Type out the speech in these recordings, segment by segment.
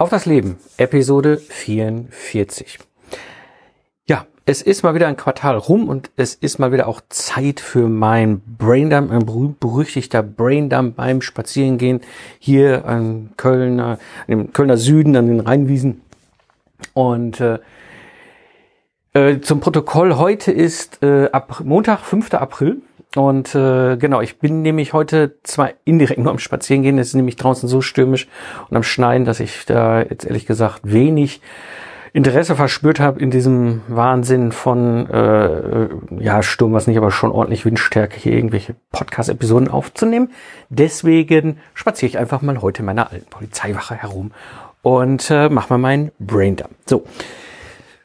Auf das Leben, Episode 44. Ja, es ist mal wieder ein Quartal rum und es ist mal wieder auch Zeit für mein Braindump, ein berühmt-berüchtigter Braindump beim Spazierengehen hier an Kölner, im Kölner Süden, an den Rheinwiesen. Und äh, äh, zum Protokoll, heute ist äh, ab Montag, 5. April. Und äh, genau, ich bin nämlich heute zwar indirekt nur am Spazierengehen, es ist nämlich draußen so stürmisch und am Schneien, dass ich da jetzt ehrlich gesagt wenig Interesse verspürt habe in diesem Wahnsinn von äh, ja Sturm, was nicht, aber schon ordentlich Windstärke hier irgendwelche Podcast-Episoden aufzunehmen. Deswegen spaziere ich einfach mal heute in meiner alten Polizeiwache herum und äh, mache mal meinen Braindump. So.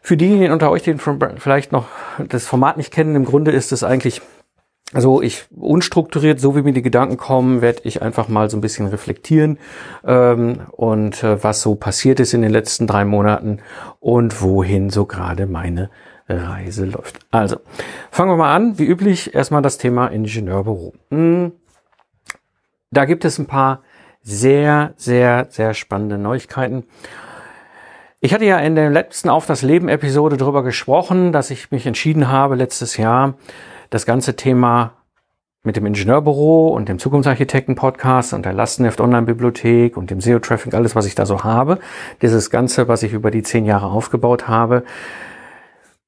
Für diejenigen unter euch, die vielleicht noch das Format nicht kennen, im Grunde ist es eigentlich also ich unstrukturiert, so wie mir die Gedanken kommen, werde ich einfach mal so ein bisschen reflektieren ähm, und äh, was so passiert ist in den letzten drei Monaten und wohin so gerade meine Reise läuft. Also fangen wir mal an. Wie üblich erstmal das Thema Ingenieurbüro. Hm, da gibt es ein paar sehr, sehr, sehr spannende Neuigkeiten. Ich hatte ja in der letzten Auf das Leben Episode darüber gesprochen, dass ich mich entschieden habe letztes Jahr das ganze Thema mit dem Ingenieurbüro und dem Zukunftsarchitekten-Podcast und der Lastenheft Online-Bibliothek und dem SEO-Traffic, alles, was ich da so habe, dieses Ganze, was ich über die zehn Jahre aufgebaut habe,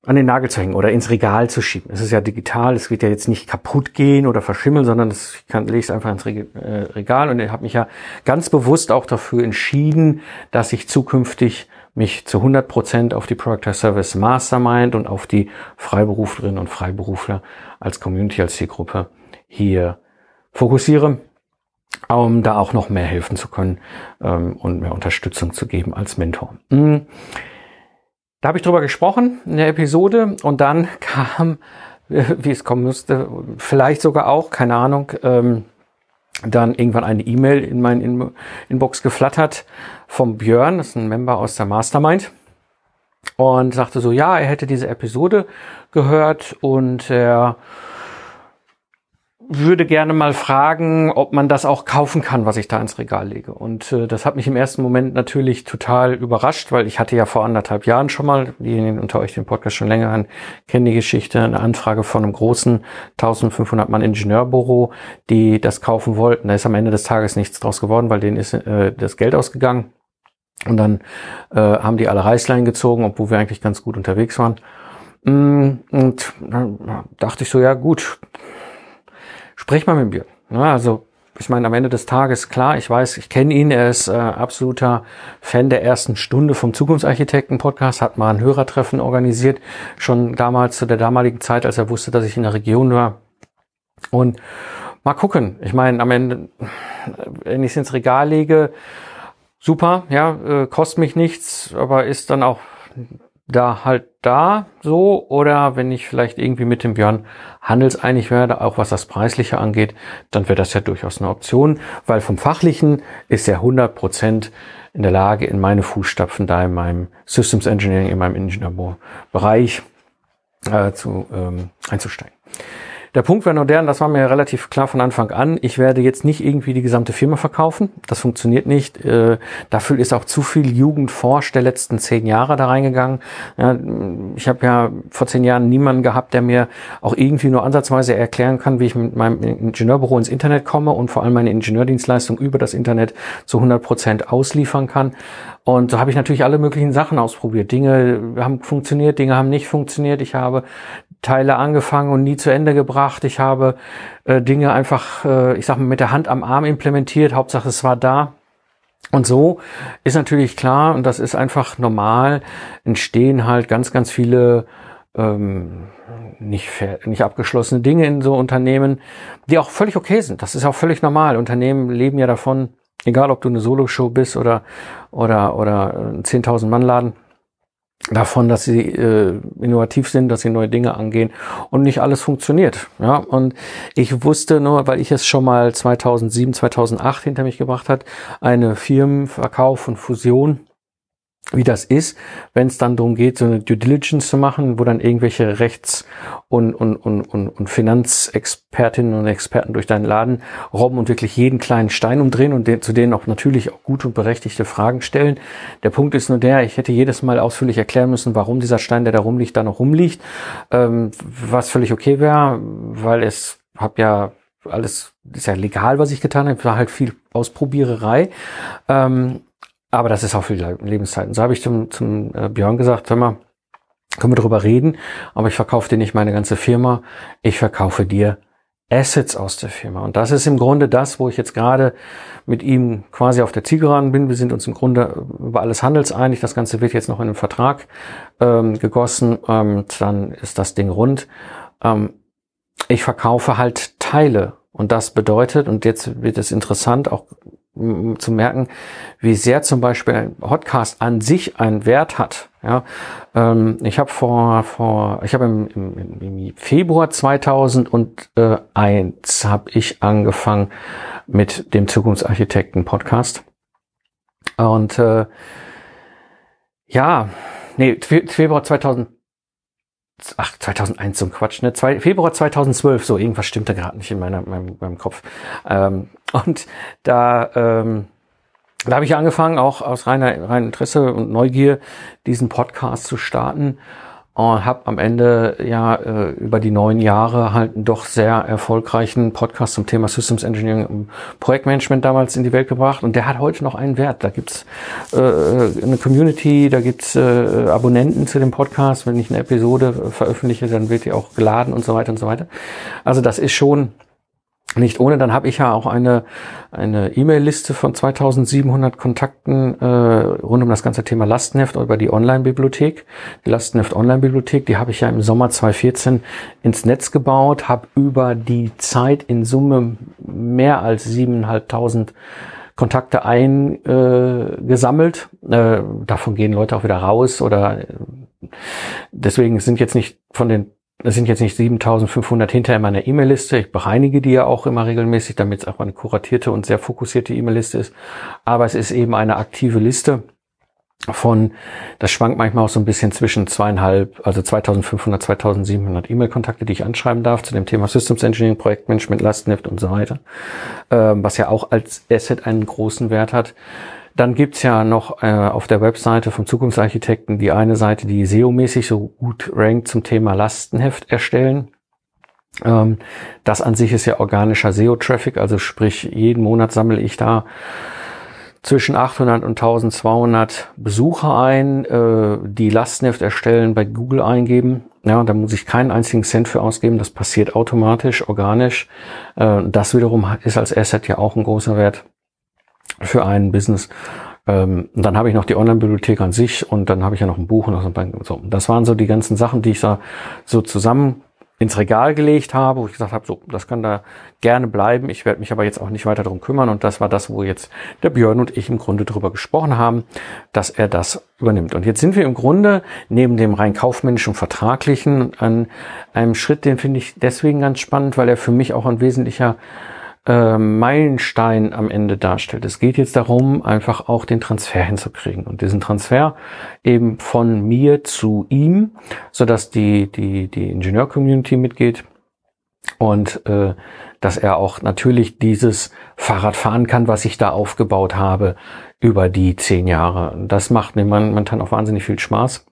an den Nagel zu hängen oder ins Regal zu schieben. Es ist ja digital, es wird ja jetzt nicht kaputt gehen oder verschimmeln, sondern das, ich kann, lege es einfach ins äh, Regal und ich habe mich ja ganz bewusst auch dafür entschieden, dass ich zukünftig mich zu 100 Prozent auf die Product Service Mastermind und auf die Freiberuflerinnen und Freiberufler als Community, als Zielgruppe hier fokussiere, um da auch noch mehr helfen zu können ähm, und mehr Unterstützung zu geben als Mentor. Mhm. Da habe ich drüber gesprochen in der Episode und dann kam, wie es kommen musste, vielleicht sogar auch, keine Ahnung, ähm, dann irgendwann eine E-Mail in mein Inbox geflattert vom Björn, das ist ein Member aus der Mastermind und sagte so, ja, er hätte diese Episode gehört und er würde gerne mal fragen, ob man das auch kaufen kann, was ich da ins Regal lege. Und äh, das hat mich im ersten Moment natürlich total überrascht, weil ich hatte ja vor anderthalb Jahren schon mal, diejenigen unter euch den Podcast schon länger an, kennen die Geschichte, eine Anfrage von einem großen 1500 Mann Ingenieurbüro, die das kaufen wollten. Da ist am Ende des Tages nichts draus geworden, weil denen ist äh, das Geld ausgegangen. Und dann äh, haben die alle Reißlein gezogen, obwohl wir eigentlich ganz gut unterwegs waren. Mm, und dann dachte ich so, ja gut, sprich mal mit Björn. Ja, also ich meine, am Ende des Tages, klar, ich weiß, ich kenne ihn, er ist äh, absoluter Fan der ersten Stunde vom Zukunftsarchitekten-Podcast, hat mal ein Hörertreffen organisiert, schon damals zu der damaligen Zeit, als er wusste, dass ich in der Region war. Und mal gucken. Ich meine, am Ende, wenn ich es ins Regal lege, super, ja, äh, kostet mich nichts, aber ist dann auch da halt da so oder wenn ich vielleicht irgendwie mit dem Björn handelseinig werde, auch was das Preisliche angeht, dann wäre das ja durchaus eine Option, weil vom Fachlichen ist er 100 Prozent in der Lage, in meine Fußstapfen da in meinem Systems Engineering, in meinem Ingenieurbereich äh, zu, ähm, einzusteigen. Der Punkt wäre nur der, das war mir relativ klar von Anfang an, ich werde jetzt nicht irgendwie die gesamte Firma verkaufen. Das funktioniert nicht. Äh, dafür ist auch zu viel Jugendforsch der letzten zehn Jahre da reingegangen. Ja, ich habe ja vor zehn Jahren niemanden gehabt, der mir auch irgendwie nur ansatzweise erklären kann, wie ich mit meinem Ingenieurbüro ins Internet komme und vor allem meine Ingenieurdienstleistung über das Internet zu 100 Prozent ausliefern kann. Und so habe ich natürlich alle möglichen Sachen ausprobiert. Dinge haben funktioniert, Dinge haben nicht funktioniert. Ich habe Teile angefangen und nie zu Ende gebracht. Ich habe äh, Dinge einfach, äh, ich sag mal, mit der Hand am Arm implementiert. Hauptsache es war da. Und so ist natürlich klar, und das ist einfach normal, entstehen halt ganz, ganz viele ähm, nicht, nicht abgeschlossene Dinge in so Unternehmen, die auch völlig okay sind. Das ist auch völlig normal. Unternehmen leben ja davon, egal ob du eine Solo-Show bist oder, oder, oder ein 10.000 Mann Laden, davon, dass sie äh, innovativ sind, dass sie neue Dinge angehen und nicht alles funktioniert. Ja, und ich wusste nur, weil ich es schon mal 2007, 2008 hinter mich gebracht hat, eine Firmenverkauf und Fusion wie das ist, wenn es dann darum geht, so eine Due Diligence zu machen, wo dann irgendwelche Rechts- und, und, und, und, und Finanzexpertinnen und Experten durch deinen Laden robben und wirklich jeden kleinen Stein umdrehen und den, zu denen auch natürlich auch gute und berechtigte Fragen stellen. Der Punkt ist nur der, ich hätte jedes Mal ausführlich erklären müssen, warum dieser Stein, der da rumliegt, da noch rumliegt, ähm, was völlig okay wäre, weil es hab ja alles ist ja legal, was ich getan habe, war halt viel Ausprobiererei. Ähm, aber das ist auch für die Lebenszeit. Und so habe ich zum, zum äh, Björn gesagt, hör mal, können wir darüber reden, aber ich verkaufe dir nicht meine ganze Firma, ich verkaufe dir Assets aus der Firma. Und das ist im Grunde das, wo ich jetzt gerade mit ihm quasi auf der Zielgeraden bin. Wir sind uns im Grunde über alles handelseinig. Das Ganze wird jetzt noch in einen Vertrag ähm, gegossen. Ähm, dann ist das Ding rund. Ähm, ich verkaufe halt Teile. Und das bedeutet, und jetzt wird es interessant, auch zu merken, wie sehr zum Beispiel ein Podcast an sich einen Wert hat. Ja, ähm, ich habe vor, vor, ich habe im, im, im, Februar 2001 habe ich angefangen mit dem Zukunftsarchitekten Podcast und äh, ja, nee, Februar 2000 ach, 2001 zum Quatsch, ne? Zwei, Februar 2012, so irgendwas stimmte gerade nicht in meiner, meinem, meinem Kopf. Ähm, und da, ähm, da habe ich angefangen, auch aus reiner, reiner Interesse und Neugier, diesen Podcast zu starten und habe am Ende ja äh, über die neun Jahre halt einen doch sehr erfolgreichen Podcast zum Thema Systems Engineering und Projektmanagement damals in die Welt gebracht und der hat heute noch einen Wert. Da gibt's äh, eine Community, da gibt's äh, Abonnenten zu dem Podcast. Wenn ich eine Episode veröffentliche, dann wird die auch geladen und so weiter und so weiter. Also das ist schon nicht ohne, dann habe ich ja auch eine eine E-Mail-Liste von 2700 Kontakten äh, rund um das ganze Thema Lastenheft über die Online-Bibliothek. Die Lastenheft Online-Bibliothek, die habe ich ja im Sommer 2014 ins Netz gebaut, habe über die Zeit in Summe mehr als 7.500 Kontakte eingesammelt. Äh, äh, davon gehen Leute auch wieder raus oder äh, deswegen sind jetzt nicht von den das sind jetzt nicht 7500 hinter in meiner E-Mail-Liste. Ich bereinige die ja auch immer regelmäßig, damit es auch eine kuratierte und sehr fokussierte E-Mail-Liste ist. Aber es ist eben eine aktive Liste von, das schwankt manchmal auch so ein bisschen zwischen zweieinhalb, also 2500, 2700 E-Mail-Kontakte, die ich anschreiben darf zu dem Thema Systems Engineering, Projektmanagement, Lastenheft und so weiter, ähm, was ja auch als Asset einen großen Wert hat. Dann gibt's ja noch äh, auf der Webseite vom Zukunftsarchitekten die eine Seite, die SEO-mäßig so gut rankt zum Thema Lastenheft erstellen. Ähm, das an sich ist ja organischer SEO-Traffic, also sprich jeden Monat sammle ich da zwischen 800 und 1200 Besucher ein, äh, die Lastenheft erstellen, bei Google eingeben. Ja, da muss ich keinen einzigen Cent für ausgeben. Das passiert automatisch, organisch. Äh, das wiederum ist als Asset ja auch ein großer Wert für ein Business. Ähm, und dann habe ich noch die Online-Bibliothek an sich und dann habe ich ja noch ein Buch und so ein so. Das waren so die ganzen Sachen, die ich da so zusammen ins Regal gelegt habe, wo ich gesagt habe, so, das kann da gerne bleiben. Ich werde mich aber jetzt auch nicht weiter darum kümmern. Und das war das, wo jetzt der Björn und ich im Grunde drüber gesprochen haben, dass er das übernimmt. Und jetzt sind wir im Grunde neben dem rein kaufmännischen Vertraglichen an einem Schritt, den finde ich deswegen ganz spannend, weil er für mich auch ein wesentlicher äh, Meilenstein am Ende darstellt. Es geht jetzt darum, einfach auch den Transfer hinzukriegen und diesen Transfer eben von mir zu ihm, so dass die die die Ingenieur-Community mitgeht und äh, dass er auch natürlich dieses Fahrrad fahren kann, was ich da aufgebaut habe über die zehn Jahre. Das macht mir momentan auch wahnsinnig viel Spaß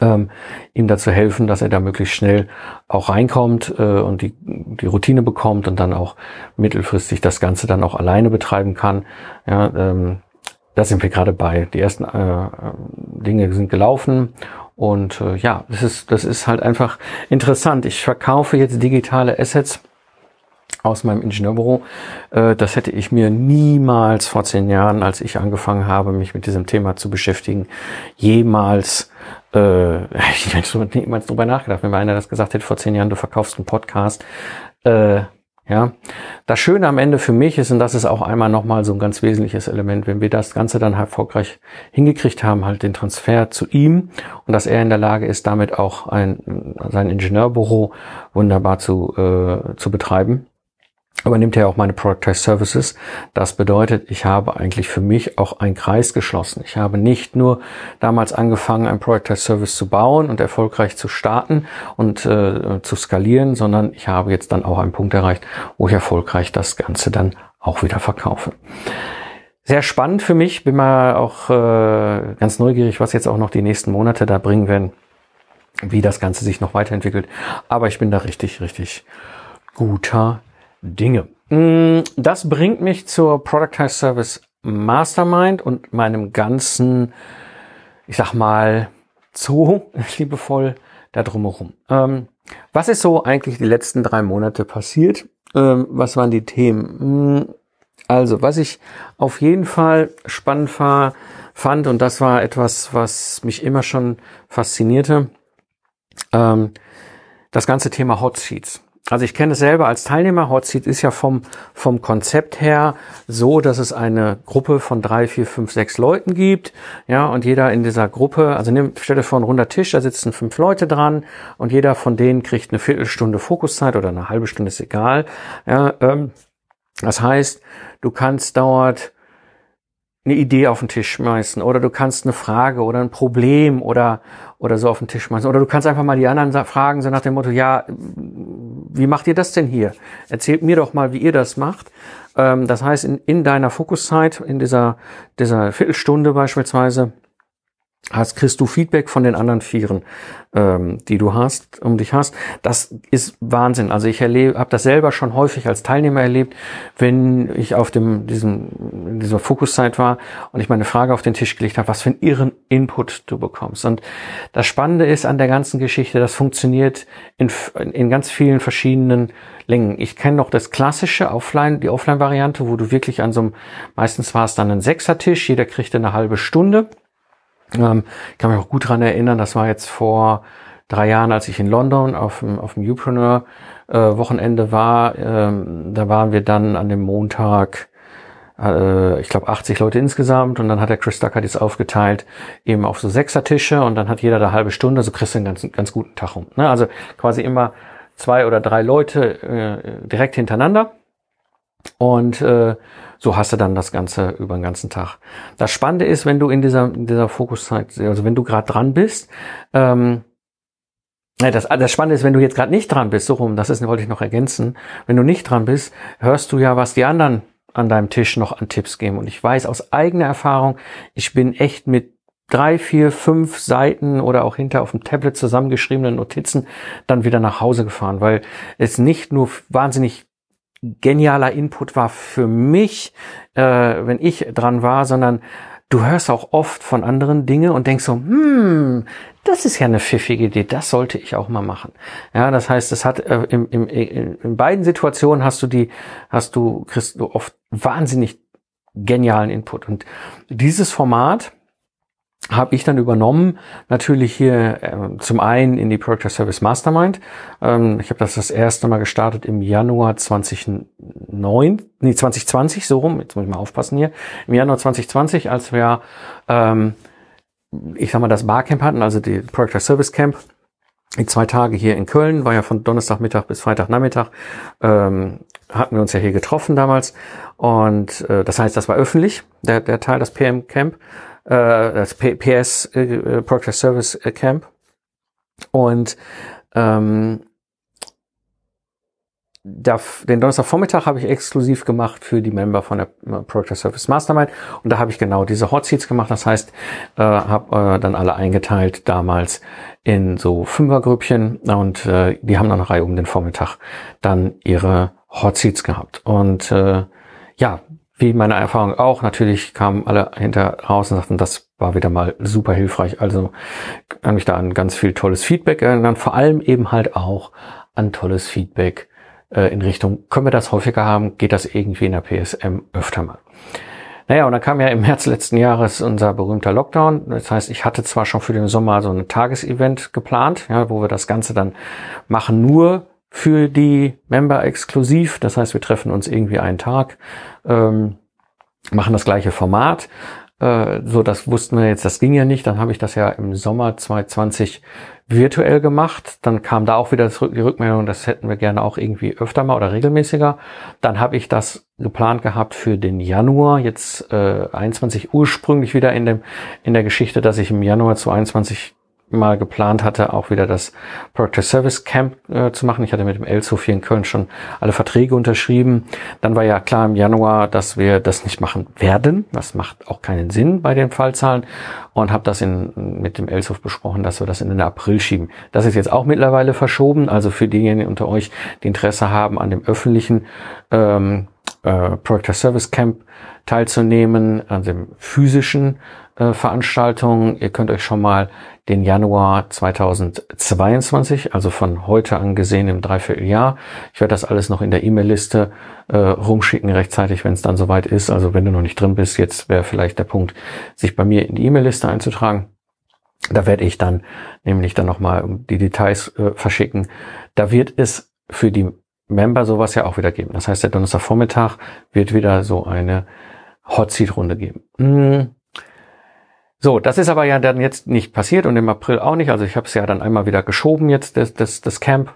ähm, ihm dazu helfen, dass er da möglichst schnell auch reinkommt äh, und die, die Routine bekommt und dann auch mittelfristig das Ganze dann auch alleine betreiben kann. Ja, ähm, da sind wir gerade bei. Die ersten äh, Dinge sind gelaufen und äh, ja, das ist, das ist halt einfach interessant. Ich verkaufe jetzt digitale Assets aus meinem Ingenieurbüro. Äh, das hätte ich mir niemals vor zehn Jahren, als ich angefangen habe, mich mit diesem Thema zu beschäftigen, jemals äh, ich hätte niemals drüber nachgedacht, wenn mir einer das gesagt hätte vor zehn Jahren, du verkaufst einen Podcast. Äh, ja, das Schöne am Ende für mich ist, und das ist auch einmal nochmal so ein ganz wesentliches Element, wenn wir das Ganze dann erfolgreich hingekriegt haben, halt den Transfer zu ihm und dass er in der Lage ist, damit auch ein, sein Ingenieurbüro wunderbar zu, äh, zu betreiben übernimmt er auch meine Productized Services. Das bedeutet, ich habe eigentlich für mich auch einen Kreis geschlossen. Ich habe nicht nur damals angefangen, ein Productized Service zu bauen und erfolgreich zu starten und äh, zu skalieren, sondern ich habe jetzt dann auch einen Punkt erreicht, wo ich erfolgreich das Ganze dann auch wieder verkaufe. Sehr spannend für mich, bin mal auch äh, ganz neugierig, was jetzt auch noch die nächsten Monate da bringen werden, wie das Ganze sich noch weiterentwickelt. Aber ich bin da richtig, richtig guter Dinge. Mm, das bringt mich zur Productized Service Mastermind und meinem ganzen, ich sag mal, Zoo, liebevoll, da drumherum. Ähm, was ist so eigentlich die letzten drei Monate passiert? Ähm, was waren die Themen? Mm, also, was ich auf jeden Fall spannend war, fand, und das war etwas, was mich immer schon faszinierte, ähm, das ganze Thema Hot Sheets. Also ich kenne es selber als Teilnehmer. Hotseat ist ja vom, vom Konzept her so, dass es eine Gruppe von drei, vier, fünf, sechs Leuten gibt. Ja, und jeder in dieser Gruppe, also nimm, stell dir vor, ein runder Tisch, da sitzen fünf Leute dran und jeder von denen kriegt eine Viertelstunde Fokuszeit oder eine halbe Stunde, ist egal. Ja, ähm, das heißt, du kannst dort eine Idee auf den Tisch schmeißen oder du kannst eine Frage oder ein Problem oder, oder so auf den Tisch schmeißen oder du kannst einfach mal die anderen fragen, so nach dem Motto, ja, wie macht ihr das denn hier? Erzählt mir doch mal, wie ihr das macht. Ähm, das heißt, in, in deiner Fokuszeit, in dieser, dieser Viertelstunde beispielsweise, hast, kriegst du Feedback von den anderen Vieren, ähm, die du hast, um dich hast. Das ist Wahnsinn. Also ich erlebe, habe das selber schon häufig als Teilnehmer erlebt, wenn ich auf dem diesem dieser Fokuszeit war und ich meine Frage auf den Tisch gelegt habe, was für einen irren Input du bekommst. Und das Spannende ist an der ganzen Geschichte, das funktioniert in, in ganz vielen verschiedenen Längen. Ich kenne noch das klassische Offline, die Offline-Variante, wo du wirklich an so einem, meistens war es dann ein Sechsertisch, jeder kriegte eine halbe Stunde ähm, ich kann mich auch gut dran erinnern, das war jetzt vor drei Jahren, als ich in London auf dem, auf dem Upreneur äh, Wochenende war. Ähm, da waren wir dann an dem Montag, äh, ich glaube 80 Leute insgesamt und dann hat der Chris Ducker das aufgeteilt eben auf so Sechser-Tische und dann hat jeder da halbe Stunde, so kriegst du einen ganz, ganz guten Tag um. Ne? Also quasi immer zwei oder drei Leute äh, direkt hintereinander und äh, so hast du dann das Ganze über den ganzen Tag. Das Spannende ist, wenn du in dieser, in dieser Fokuszeit, also wenn du gerade dran bist, ähm, das, das Spannende ist, wenn du jetzt gerade nicht dran bist, so rum, das ist, wollte ich noch ergänzen, wenn du nicht dran bist, hörst du ja, was die anderen an deinem Tisch noch an Tipps geben. Und ich weiß aus eigener Erfahrung, ich bin echt mit drei, vier, fünf Seiten oder auch hinter auf dem Tablet zusammengeschriebenen Notizen dann wieder nach Hause gefahren, weil es nicht nur wahnsinnig genialer Input war für mich, äh, wenn ich dran war, sondern du hörst auch oft von anderen Dinge und denkst so, hm, das ist ja eine pfiffige Idee, das sollte ich auch mal machen. Ja, das heißt, es hat äh, im, im, in beiden Situationen hast du die, hast du, kriegst du oft wahnsinnig genialen Input. Und dieses Format, habe ich dann übernommen, natürlich hier äh, zum einen in die Project Service Mastermind. Ähm, ich habe das das erste Mal gestartet im Januar 2009, nee 2020 so rum. Jetzt muss ich mal aufpassen hier. Im Januar 2020, als wir, ähm, ich sag mal, das Barcamp hatten, also die Project Service Camp. Die zwei Tage hier in Köln, war ja von Donnerstagmittag bis Freitagnachmittag, ähm, hatten wir uns ja hier getroffen damals. Und äh, das heißt, das war öffentlich, der, der Teil, das PM Camp das PS äh, Progress Service äh, Camp. Und ähm, da, den Donnerstagvormittag habe ich exklusiv gemacht für die Member von der äh, Project Service Mastermind und da habe ich genau diese Hot Seats gemacht. Das heißt, äh, habe äh, dann alle eingeteilt damals in so Fünfergrüppchen und äh, die haben dann eine Reihe um den Vormittag dann ihre Hot Seats gehabt. Und äh, ja, wie meine Erfahrung auch, natürlich kamen alle hinter raus und sagten, das war wieder mal super hilfreich. Also kann mich da an ganz viel tolles Feedback erinnern, vor allem eben halt auch an tolles Feedback äh, in Richtung, können wir das häufiger haben, geht das irgendwie in der PSM öfter mal. Naja, und dann kam ja im März letzten Jahres unser berühmter Lockdown. Das heißt, ich hatte zwar schon für den Sommer so ein Tagesevent geplant, ja, wo wir das Ganze dann machen, nur für die Member exklusiv. Das heißt, wir treffen uns irgendwie einen Tag, ähm, machen das gleiche Format. Äh, so, das wussten wir jetzt, das ging ja nicht. Dann habe ich das ja im Sommer 2020 virtuell gemacht. Dann kam da auch wieder die Rückmeldung, das hätten wir gerne auch irgendwie öfter mal oder regelmäßiger. Dann habe ich das geplant gehabt für den Januar, jetzt äh, 21 ursprünglich wieder in dem in der Geschichte, dass ich im Januar zu 21 mal geplant hatte, auch wieder das Project Service Camp äh, zu machen. Ich hatte mit dem Elsof hier in Köln schon alle Verträge unterschrieben. Dann war ja klar im Januar, dass wir das nicht machen werden. Das macht auch keinen Sinn bei den Fallzahlen und habe das in, mit dem Elsof besprochen, dass wir das in den April schieben. Das ist jetzt auch mittlerweile verschoben. Also für diejenigen unter euch, die Interesse haben an dem öffentlichen ähm, äh, Project Service Camp teilzunehmen, an dem physischen äh, Veranstaltung. Ihr könnt euch schon mal den Januar 2022, also von heute an gesehen im Dreivierteljahr. Ich werde das alles noch in der E-Mail-Liste äh, rumschicken, rechtzeitig, wenn es dann soweit ist. Also wenn du noch nicht drin bist, jetzt wäre vielleicht der Punkt, sich bei mir in die E-Mail-Liste einzutragen. Da werde ich dann nämlich dann nochmal die Details äh, verschicken. Da wird es für die Member sowas ja auch wieder geben. Das heißt, der Donnerstagvormittag wird wieder so eine Hot Seat Runde geben. So, das ist aber ja dann jetzt nicht passiert und im April auch nicht. Also ich habe es ja dann einmal wieder geschoben jetzt, das, das, das Camp,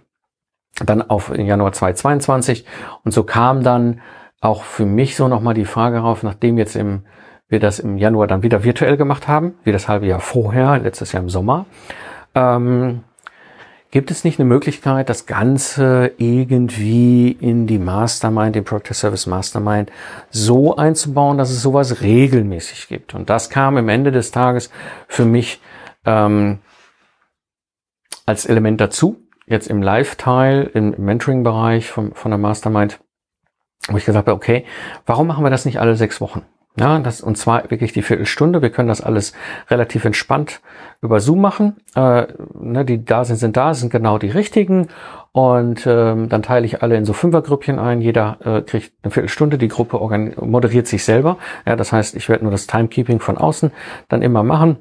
dann auf Januar 2022. Und so kam dann auch für mich so nochmal die Frage rauf, nachdem jetzt im, wir das im Januar dann wieder virtuell gemacht haben, wie das halbe Jahr vorher, letztes Jahr im Sommer, ähm, Gibt es nicht eine Möglichkeit, das Ganze irgendwie in die Mastermind, den Project Service Mastermind so einzubauen, dass es sowas regelmäßig gibt? Und das kam im Ende des Tages für mich ähm, als Element dazu. Jetzt im Live-Teil, im Mentoring-Bereich von, von der Mastermind, wo ich gesagt habe, okay, warum machen wir das nicht alle sechs Wochen? Ja, das, und zwar wirklich die Viertelstunde. Wir können das alles relativ entspannt über Zoom machen. Äh, ne, die da sind, sind da, sind genau die richtigen. Und ähm, dann teile ich alle in so Fünfergrüppchen ein. Jeder äh, kriegt eine Viertelstunde. Die Gruppe moderiert sich selber. Ja, das heißt, ich werde nur das Timekeeping von außen dann immer machen.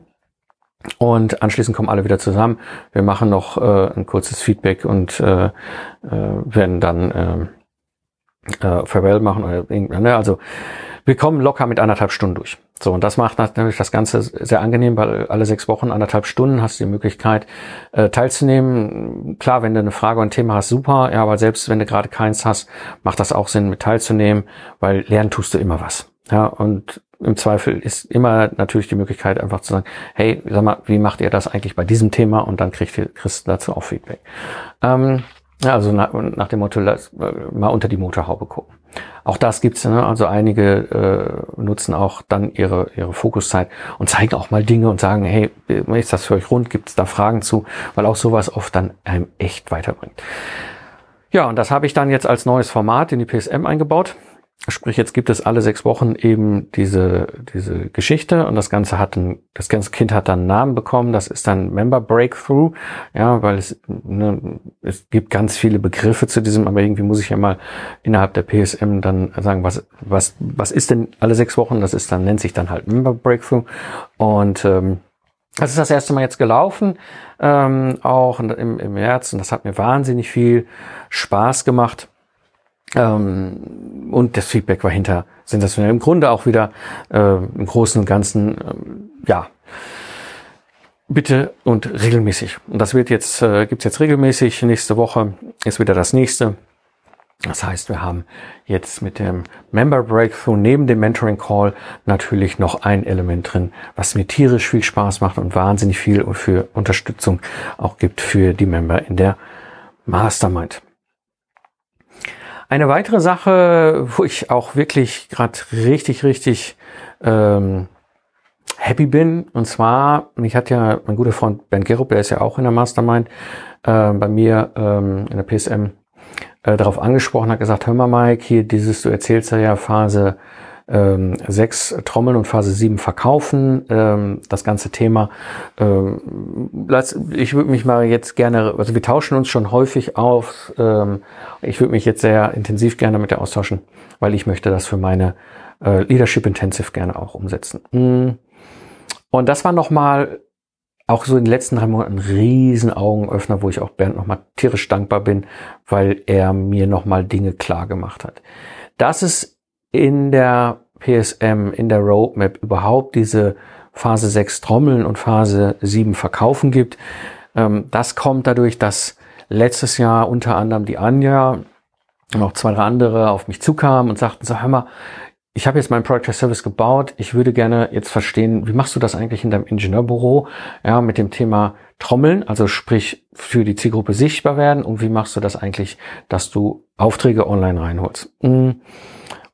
Und anschließend kommen alle wieder zusammen. Wir machen noch äh, ein kurzes Feedback und äh, äh, werden dann äh, äh, Farewell machen oder. Ne? Also wir kommen locker mit anderthalb Stunden durch. So, und das macht natürlich das Ganze sehr angenehm, weil alle sechs Wochen, anderthalb Stunden hast du die Möglichkeit äh, teilzunehmen. Klar, wenn du eine Frage und ein Thema hast, super, ja, aber selbst wenn du gerade keins hast, macht das auch Sinn, mit teilzunehmen, weil lernen tust du immer was. Ja, und im Zweifel ist immer natürlich die Möglichkeit, einfach zu sagen, hey, sag mal, wie macht ihr das eigentlich bei diesem Thema? Und dann kriegst du, kriegst du dazu auch Feedback. Ähm, also nach, nach dem Motto, lass, mal unter die Motorhaube gucken. Auch das gibt's, ne? also einige äh, nutzen auch dann ihre ihre Fokuszeit und zeigen auch mal Dinge und sagen, hey, ist das für euch rund? Gibt's da Fragen zu? Weil auch sowas oft dann einem echt weiterbringt. Ja, und das habe ich dann jetzt als neues Format in die PSM eingebaut. Sprich, jetzt gibt es alle sechs Wochen eben diese, diese Geschichte und das Ganze hat ein, das ganze Kind hat dann einen Namen bekommen, das ist dann Member Breakthrough, ja, weil es, ne, es gibt ganz viele Begriffe zu diesem, aber irgendwie muss ich ja mal innerhalb der PSM dann sagen, was, was, was ist denn alle sechs Wochen? Das ist dann, nennt sich dann halt Member Breakthrough. Und, ähm, das ist das erste Mal jetzt gelaufen, ähm, auch im, im März. Und das hat mir wahnsinnig viel Spaß gemacht ähm, und das Feedback war hinter sensationell. Im Grunde auch wieder äh, im Großen und Ganzen, ähm, ja, bitte und regelmäßig. Und das wird jetzt, äh, gibt's jetzt regelmäßig. Nächste Woche ist wieder das nächste. Das heißt, wir haben jetzt mit dem Member Breakthrough neben dem Mentoring Call natürlich noch ein Element drin, was mir tierisch viel Spaß macht und wahnsinnig viel für Unterstützung auch gibt für die Member in der Mastermind. Eine weitere Sache, wo ich auch wirklich gerade richtig, richtig ähm, happy bin, und zwar, mich hat ja mein guter Freund Ben Gerup, der ist ja auch in der Mastermind, äh, bei mir ähm, in der PSM, äh, darauf angesprochen, hat gesagt, hör mal Mike, hier dieses, du erzählst ja Phase ähm, sechs Trommeln und Phase 7 verkaufen. Ähm, das ganze Thema. Ähm, ich würde mich mal jetzt gerne, also wir tauschen uns schon häufig auf. Ähm, ich würde mich jetzt sehr intensiv gerne mit dir austauschen, weil ich möchte das für meine äh, Leadership Intensive gerne auch umsetzen. Mm. Und das war nochmal auch so in den letzten drei Monaten ein riesen Augenöffner, wo ich auch Bernd nochmal tierisch dankbar bin, weil er mir nochmal Dinge klar gemacht hat. Dass es in der PSM in der Roadmap überhaupt diese Phase 6 Trommeln und Phase 7 Verkaufen gibt. Ähm, das kommt dadurch, dass letztes Jahr unter anderem die Anja und auch zwei, drei andere auf mich zukamen und sagten so, hör mal, ich habe jetzt meinen Product Service gebaut. Ich würde gerne jetzt verstehen, wie machst du das eigentlich in deinem Ingenieurbüro? Ja, mit dem Thema Trommeln, also sprich für die Zielgruppe sichtbar werden. Und wie machst du das eigentlich, dass du Aufträge online reinholst? Mhm.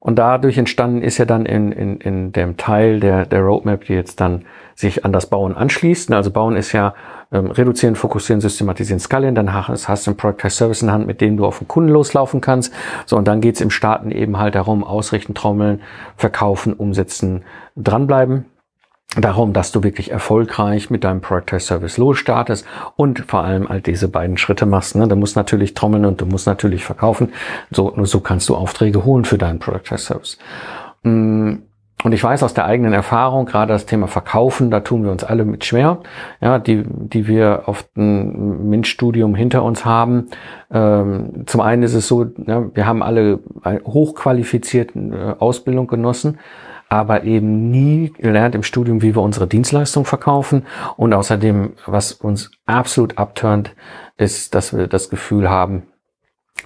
Und dadurch entstanden ist ja dann in, in, in dem Teil der, der Roadmap, die jetzt dann sich an das Bauen anschließt. Also Bauen ist ja ähm, reduzieren, fokussieren, systematisieren, skalieren. Dann hast, hast du ein Product Service in Hand, mit dem du auf den Kunden loslaufen kannst. So, und dann geht's im Starten eben halt darum, ausrichten, trommeln, verkaufen, umsetzen, dranbleiben darum, dass du wirklich erfolgreich mit deinem Product Service losstartest und vor allem all diese beiden Schritte machst. Ne? Du musst natürlich trommeln und du musst natürlich verkaufen. So, nur so kannst du Aufträge holen für deinen Product Service. Mm, und ich weiß aus der eigenen Erfahrung, gerade das Thema Verkaufen, da tun wir uns alle mit schwer, ja, die, die wir auf ein MINT-Studium hinter uns haben. Ähm, zum einen ist es so, ja, wir haben alle hochqualifizierte äh, Ausbildung genossen, aber eben nie gelernt im Studium, wie wir unsere Dienstleistung verkaufen. Und außerdem, was uns absolut abturnt, ist, dass wir das Gefühl haben,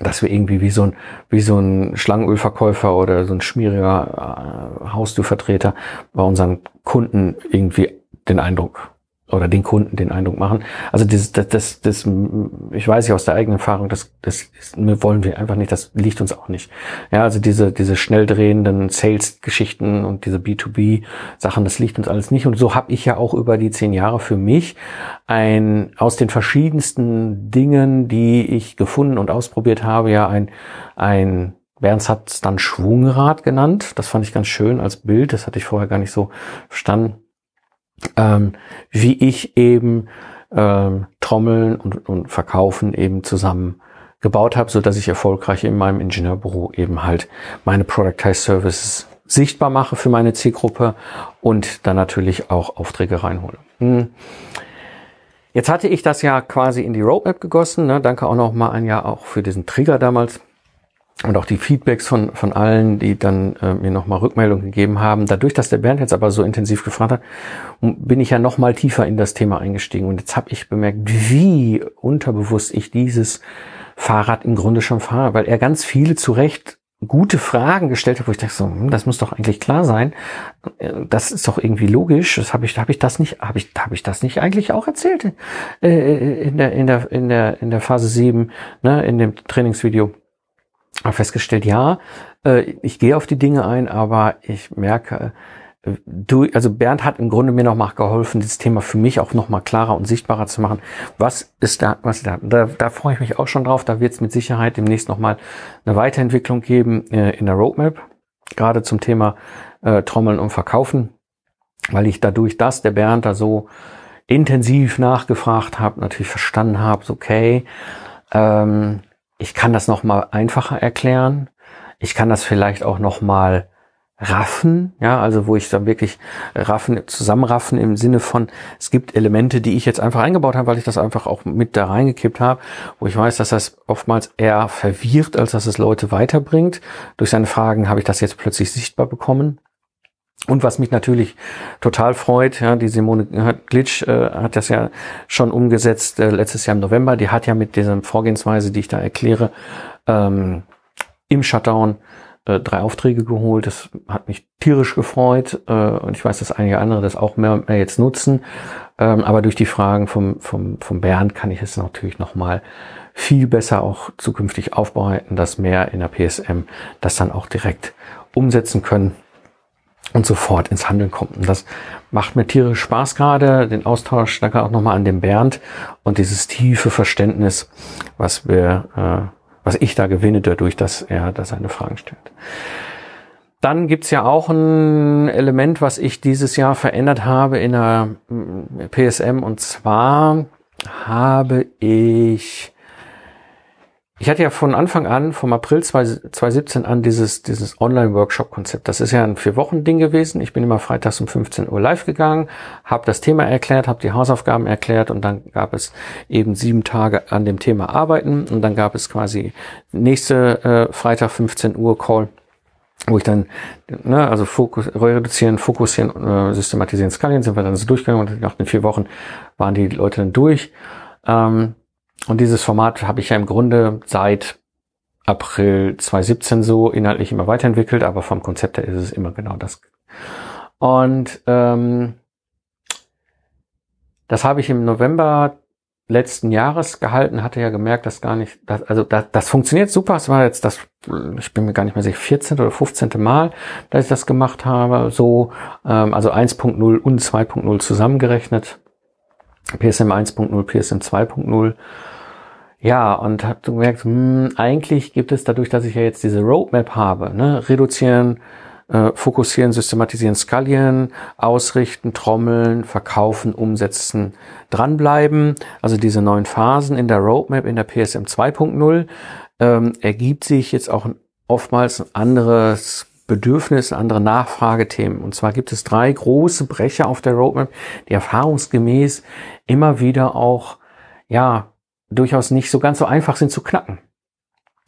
dass wir irgendwie wie so ein, wie so ein Schlangenölverkäufer oder so ein schmieriger äh, Haustürvertreter bei unseren Kunden irgendwie den Eindruck oder den Kunden den Eindruck machen. Also das, das, das, das ich weiß ja aus der eigenen Erfahrung, das, das wollen wir einfach nicht, das liegt uns auch nicht. Ja, also diese, diese schnell drehenden Sales-Geschichten und diese B2B-Sachen, das liegt uns alles nicht. Und so habe ich ja auch über die zehn Jahre für mich ein, aus den verschiedensten Dingen, die ich gefunden und ausprobiert habe, ja ein, ein Berns hat es dann Schwungrad genannt. Das fand ich ganz schön als Bild. Das hatte ich vorher gar nicht so verstanden ähm, wie ich eben ähm, Trommeln und, und Verkaufen eben zusammen gebaut habe, so dass ich erfolgreich in meinem Ingenieurbüro eben halt meine Productized Services sichtbar mache für meine Zielgruppe und dann natürlich auch Aufträge reinhole. Hm. Jetzt hatte ich das ja quasi in die Roadmap gegossen. Ne? Danke auch noch mal ein Jahr auch für diesen Trigger damals und auch die Feedbacks von, von allen, die dann äh, mir nochmal Rückmeldung gegeben haben. Dadurch, dass der Bernd jetzt aber so intensiv gefragt hat, bin ich ja nochmal tiefer in das Thema eingestiegen. Und jetzt habe ich bemerkt, wie unterbewusst ich dieses Fahrrad im Grunde schon fahre, weil er ganz viele zu Recht gute Fragen gestellt hat, wo ich dachte so, hm, das muss doch eigentlich klar sein. Äh, das ist doch irgendwie logisch. Das habe ich, habe ich das nicht, habe ich, habe ich das nicht eigentlich auch erzählt äh, in der in der in der in der Phase 7, ne, in dem Trainingsvideo habe festgestellt, ja, äh, ich gehe auf die Dinge ein, aber ich merke, äh, du, also Bernd hat im Grunde mir noch mal geholfen, dieses Thema für mich auch noch mal klarer und sichtbarer zu machen. Was ist da, was ist da? Da, da freue ich mich auch schon drauf. Da wird es mit Sicherheit demnächst noch mal eine Weiterentwicklung geben äh, in der Roadmap, gerade zum Thema äh, Trommeln und Verkaufen, weil ich dadurch, dass der Bernd da so intensiv nachgefragt habe, natürlich verstanden habe, okay, ähm, ich kann das noch mal einfacher erklären. Ich kann das vielleicht auch noch mal raffen, ja, also wo ich dann wirklich raffen, zusammenraffen im Sinne von, es gibt Elemente, die ich jetzt einfach eingebaut habe, weil ich das einfach auch mit da reingekippt habe, wo ich weiß, dass das oftmals eher verwirrt, als dass es Leute weiterbringt. Durch seine Fragen habe ich das jetzt plötzlich sichtbar bekommen. Und was mich natürlich total freut, ja, die Simone Glitsch äh, hat das ja schon umgesetzt äh, letztes Jahr im November. Die hat ja mit dieser Vorgehensweise, die ich da erkläre, ähm, im Shutdown äh, drei Aufträge geholt. Das hat mich tierisch gefreut äh, und ich weiß, dass einige andere das auch mehr und mehr jetzt nutzen. Ähm, aber durch die Fragen vom, vom, vom Bernd kann ich es natürlich nochmal viel besser auch zukünftig aufbereiten, dass mehr in der PSM das dann auch direkt umsetzen können und sofort ins Handeln kommt. Und das macht mir tierisch Spaß gerade, den Austausch, danke auch nochmal an den Bernd und dieses tiefe Verständnis, was wir, äh, was ich da gewinne dadurch, dass er da seine Fragen stellt. Dann gibt's ja auch ein Element, was ich dieses Jahr verändert habe in der mm, PSM und zwar habe ich ich hatte ja von Anfang an, vom April 2017 an, dieses, dieses Online-Workshop-Konzept. Das ist ja ein Vier-Wochen-Ding gewesen. Ich bin immer freitags um 15 Uhr live gegangen, habe das Thema erklärt, habe die Hausaufgaben erklärt und dann gab es eben sieben Tage an dem Thema arbeiten und dann gab es quasi nächste äh, Freitag 15 Uhr Call wo ich dann, ne, also Fokus, reduzieren, fokussieren, äh, systematisieren, skalieren, sind wir dann so durchgegangen und nach den vier Wochen waren die Leute dann durch. Ähm, und dieses Format habe ich ja im Grunde seit April 2017 so inhaltlich immer weiterentwickelt, aber vom Konzept her ist es immer genau das. Und ähm, das habe ich im November letzten Jahres gehalten, hatte ja gemerkt, dass gar nicht, dass, also das, das funktioniert super. Es war jetzt das, ich bin mir gar nicht mehr sicher, 14. oder 15. Mal, dass ich das gemacht habe. So, ähm, also 1.0 und 2.0 zusammengerechnet. PSM 1.0, PSM 2.0. Ja, und habe gemerkt, hm, eigentlich gibt es dadurch, dass ich ja jetzt diese Roadmap habe, ne, reduzieren, äh, fokussieren, systematisieren, skalieren, ausrichten, trommeln, verkaufen, umsetzen, dranbleiben. Also diese neun Phasen in der Roadmap in der PSM 2.0 ähm, ergibt sich jetzt auch oftmals ein anderes Bedürfnis, andere Nachfragethemen. Und zwar gibt es drei große Brecher auf der Roadmap, die erfahrungsgemäß immer wieder auch, ja, durchaus nicht so ganz so einfach sind zu knacken.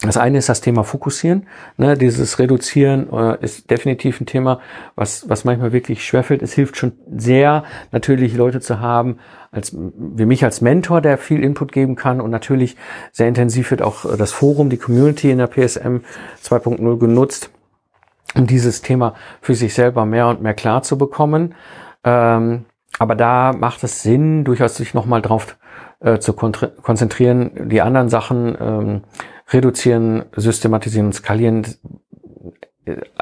Das eine ist das Thema Fokussieren. Ne, dieses Reduzieren äh, ist definitiv ein Thema, was, was manchmal wirklich schwerfällt. Es hilft schon sehr, natürlich Leute zu haben, als, wie mich als Mentor, der viel Input geben kann. Und natürlich sehr intensiv wird auch das Forum, die Community in der PSM 2.0 genutzt, um dieses Thema für sich selber mehr und mehr klar zu bekommen. Ähm, aber da macht es Sinn, durchaus sich nochmal drauf äh, zu konzentrieren, die anderen Sachen ähm, reduzieren, systematisieren und skalieren.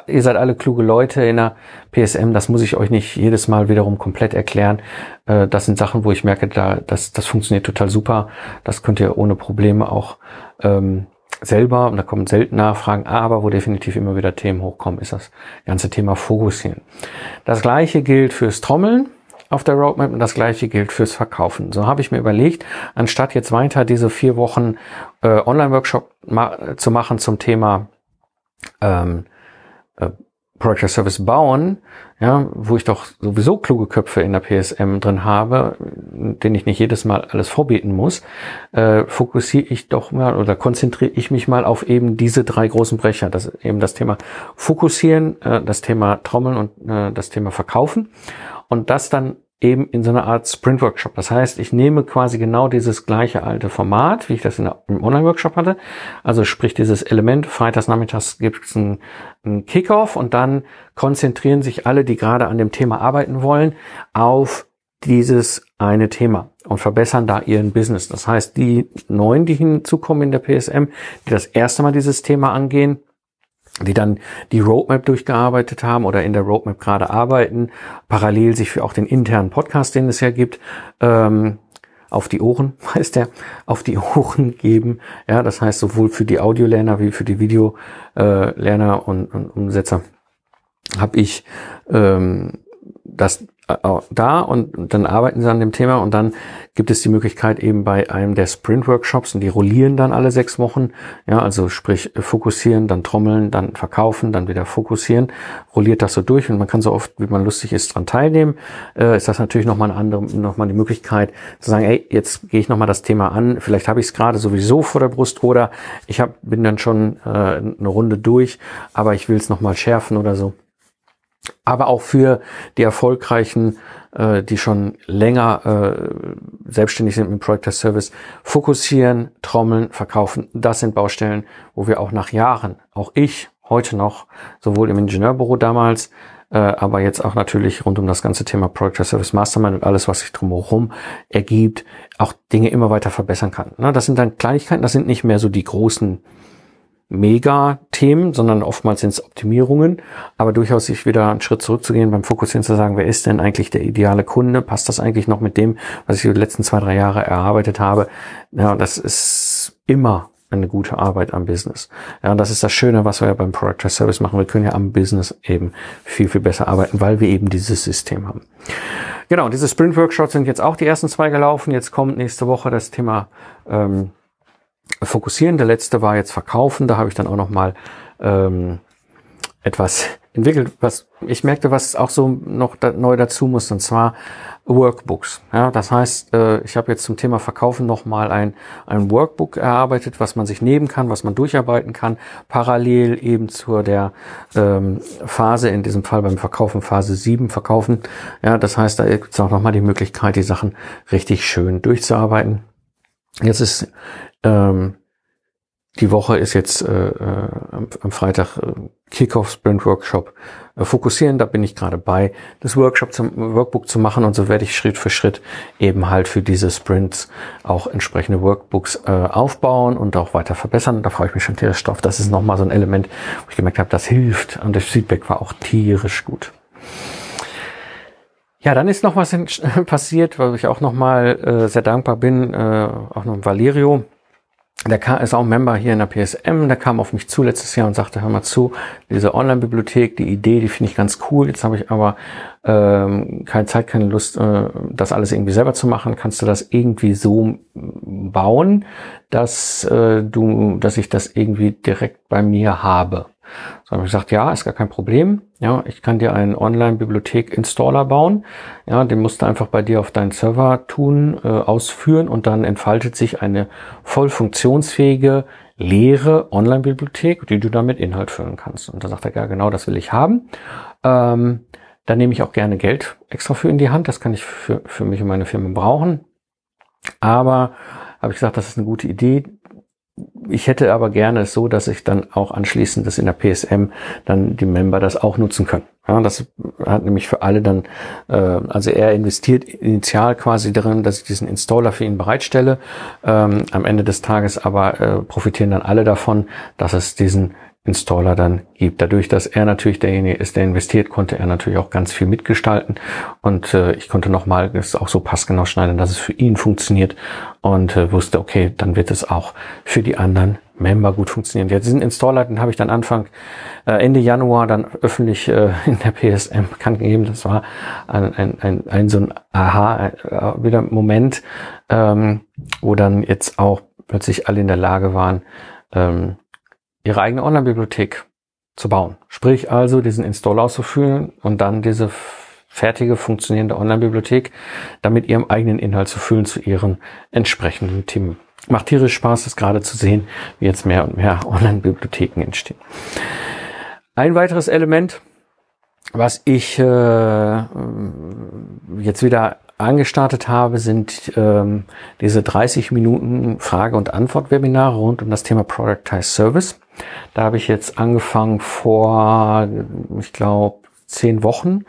Ihr seid alle kluge Leute in der PSM, das muss ich euch nicht jedes Mal wiederum komplett erklären. Äh, das sind Sachen, wo ich merke, da, das, das funktioniert total super. Das könnt ihr ohne Probleme auch ähm, selber, und da kommen selten Nachfragen, aber wo definitiv immer wieder Themen hochkommen, ist das ganze Thema Fokussieren. Das gleiche gilt fürs Trommeln auf der Roadmap und das gleiche gilt fürs Verkaufen. So habe ich mir überlegt, anstatt jetzt weiter diese vier Wochen äh, Online-Workshop ma zu machen zum Thema ähm, äh, Project Service bauen, ja, wo ich doch sowieso kluge Köpfe in der PSM drin habe, den ich nicht jedes Mal alles vorbeten muss, äh, fokussiere ich doch mal oder konzentriere ich mich mal auf eben diese drei großen Brecher. Das eben das Thema Fokussieren, äh, das Thema Trommeln und äh, das Thema Verkaufen und das dann eben in so einer Art Sprint-Workshop. Das heißt, ich nehme quasi genau dieses gleiche alte Format, wie ich das in der, im Online-Workshop hatte. Also sprich dieses Element, freitags nachmittags gibt es einen, einen Kickoff und dann konzentrieren sich alle, die gerade an dem Thema arbeiten wollen, auf dieses eine Thema und verbessern da ihren Business. Das heißt, die Neuen, die hinzukommen in der PSM, die das erste Mal dieses Thema angehen, die dann die Roadmap durchgearbeitet haben oder in der Roadmap gerade arbeiten, parallel sich für auch den internen Podcast, den es ja gibt, ähm, auf die Ohren, heißt der, auf die Ohren geben. Ja, das heißt sowohl für die Audiolerner wie für die Videolerner äh, und, und Umsetzer habe ich ähm, das da und dann arbeiten sie an dem Thema und dann gibt es die Möglichkeit eben bei einem der Sprint-Workshops und die rollieren dann alle sechs Wochen, ja, also sprich fokussieren, dann trommeln, dann verkaufen, dann wieder fokussieren, rolliert das so durch und man kann so oft, wie man lustig ist, dran teilnehmen, äh, ist das natürlich nochmal eine andere, nochmal die Möglichkeit zu sagen, ey, jetzt gehe ich nochmal das Thema an, vielleicht habe ich es gerade sowieso vor der Brust oder ich hab, bin dann schon äh, eine Runde durch, aber ich will es nochmal schärfen oder so aber auch für die erfolgreichen, äh, die schon länger äh, selbstständig sind mit Project as Service, fokussieren, trommeln, verkaufen. Das sind Baustellen, wo wir auch nach Jahren, auch ich heute noch, sowohl im Ingenieurbüro damals, äh, aber jetzt auch natürlich rund um das ganze Thema Project as Service Mastermind und alles, was sich drumherum ergibt, auch Dinge immer weiter verbessern kann. Na, das sind dann Kleinigkeiten, das sind nicht mehr so die großen Mega-Themen, sondern oftmals sind es Optimierungen, aber durchaus sich wieder einen Schritt zurückzugehen beim Fokussieren zu sagen, wer ist denn eigentlich der ideale Kunde? Passt das eigentlich noch mit dem, was ich die letzten zwei, drei Jahre erarbeitet habe? Ja, das ist immer eine gute Arbeit am Business. Ja, und das ist das Schöne, was wir ja beim Product Service machen. Wir können ja am Business eben viel, viel besser arbeiten, weil wir eben dieses System haben. Genau, diese Sprint-Workshops sind jetzt auch die ersten zwei gelaufen. Jetzt kommt nächste Woche das Thema ähm, fokussieren. Der letzte war jetzt verkaufen. Da habe ich dann auch noch mal ähm, etwas entwickelt, was ich merkte, was auch so noch da, neu dazu muss. Und zwar Workbooks. Ja, das heißt, äh, ich habe jetzt zum Thema Verkaufen nochmal ein, ein Workbook erarbeitet, was man sich nehmen kann, was man durcharbeiten kann, parallel eben zu der ähm, Phase, in diesem Fall beim Verkaufen, Phase 7 verkaufen. Ja, das heißt, da gibt es auch nochmal die Möglichkeit, die Sachen richtig schön durchzuarbeiten. Jetzt ist ähm, die Woche ist jetzt äh, äh, am, Freitag äh, Kickoff Sprint Workshop äh, fokussieren. Da bin ich gerade bei, das Workshop zum Workbook zu machen und so werde ich Schritt für Schritt eben halt für diese Sprints auch entsprechende Workbooks äh, aufbauen und auch weiter verbessern. Da freue ich mich schon tierisch drauf. Das ist nochmal so ein Element, wo ich gemerkt habe, das hilft und das Feedback war auch tierisch gut. Ja, dann ist noch was passiert, weil ich auch nochmal äh, sehr dankbar bin, äh, auch noch Valerio der ist auch Member hier in der PSM, der kam auf mich zu letztes Jahr und sagte, hör mal zu, diese Online-Bibliothek, die Idee, die finde ich ganz cool. Jetzt habe ich aber ähm, keine Zeit, keine Lust, äh, das alles irgendwie selber zu machen. Kannst du das irgendwie so bauen, dass äh, du, dass ich das irgendwie direkt bei mir habe? So habe ich gesagt, ja, ist gar kein Problem. Ja, ich kann dir einen Online-Bibliothek-Installer bauen. Ja, den musst du einfach bei dir auf deinen Server tun, äh, ausführen und dann entfaltet sich eine voll funktionsfähige, leere Online-Bibliothek, die du damit Inhalt füllen kannst. Und da sagt er, ja, genau, das will ich haben. Ähm, da nehme ich auch gerne Geld extra für in die Hand. Das kann ich für, für mich und meine Firma brauchen. Aber habe ich gesagt, das ist eine gute Idee ich hätte aber gerne so, dass ich dann auch anschließend das in der PSM dann die Member das auch nutzen können. Ja, das hat nämlich für alle dann, äh, also er investiert initial quasi darin, dass ich diesen Installer für ihn bereitstelle. Ähm, am Ende des Tages aber äh, profitieren dann alle davon, dass es diesen Installer dann gibt. Dadurch, dass er natürlich derjenige ist, der investiert, konnte er natürlich auch ganz viel mitgestalten und äh, ich konnte nochmal das auch so passgenau schneiden, dass es für ihn funktioniert und äh, wusste, okay, dann wird es auch für die anderen Member gut funktionieren. Jetzt diesen Installer, den habe ich dann Anfang äh, Ende Januar dann öffentlich äh, in der PSM bekannt gegeben. Das war ein, ein, ein, ein so ein Aha äh, wieder Moment, ähm, wo dann jetzt auch plötzlich alle in der Lage waren, ähm, ihre eigene Online-Bibliothek zu bauen. Sprich also diesen Installer auszuführen und dann diese fertige, funktionierende Online-Bibliothek damit ihrem eigenen Inhalt zu füllen zu ihren entsprechenden Themen. Macht tierisch Spaß, das gerade zu sehen, wie jetzt mehr und mehr Online-Bibliotheken entstehen. Ein weiteres Element, was ich äh, jetzt wieder angestartet habe, sind ähm, diese 30 Minuten Frage- und Antwort-Webinare rund um das Thema Productized Service. Da habe ich jetzt angefangen vor, ich glaube, zehn Wochen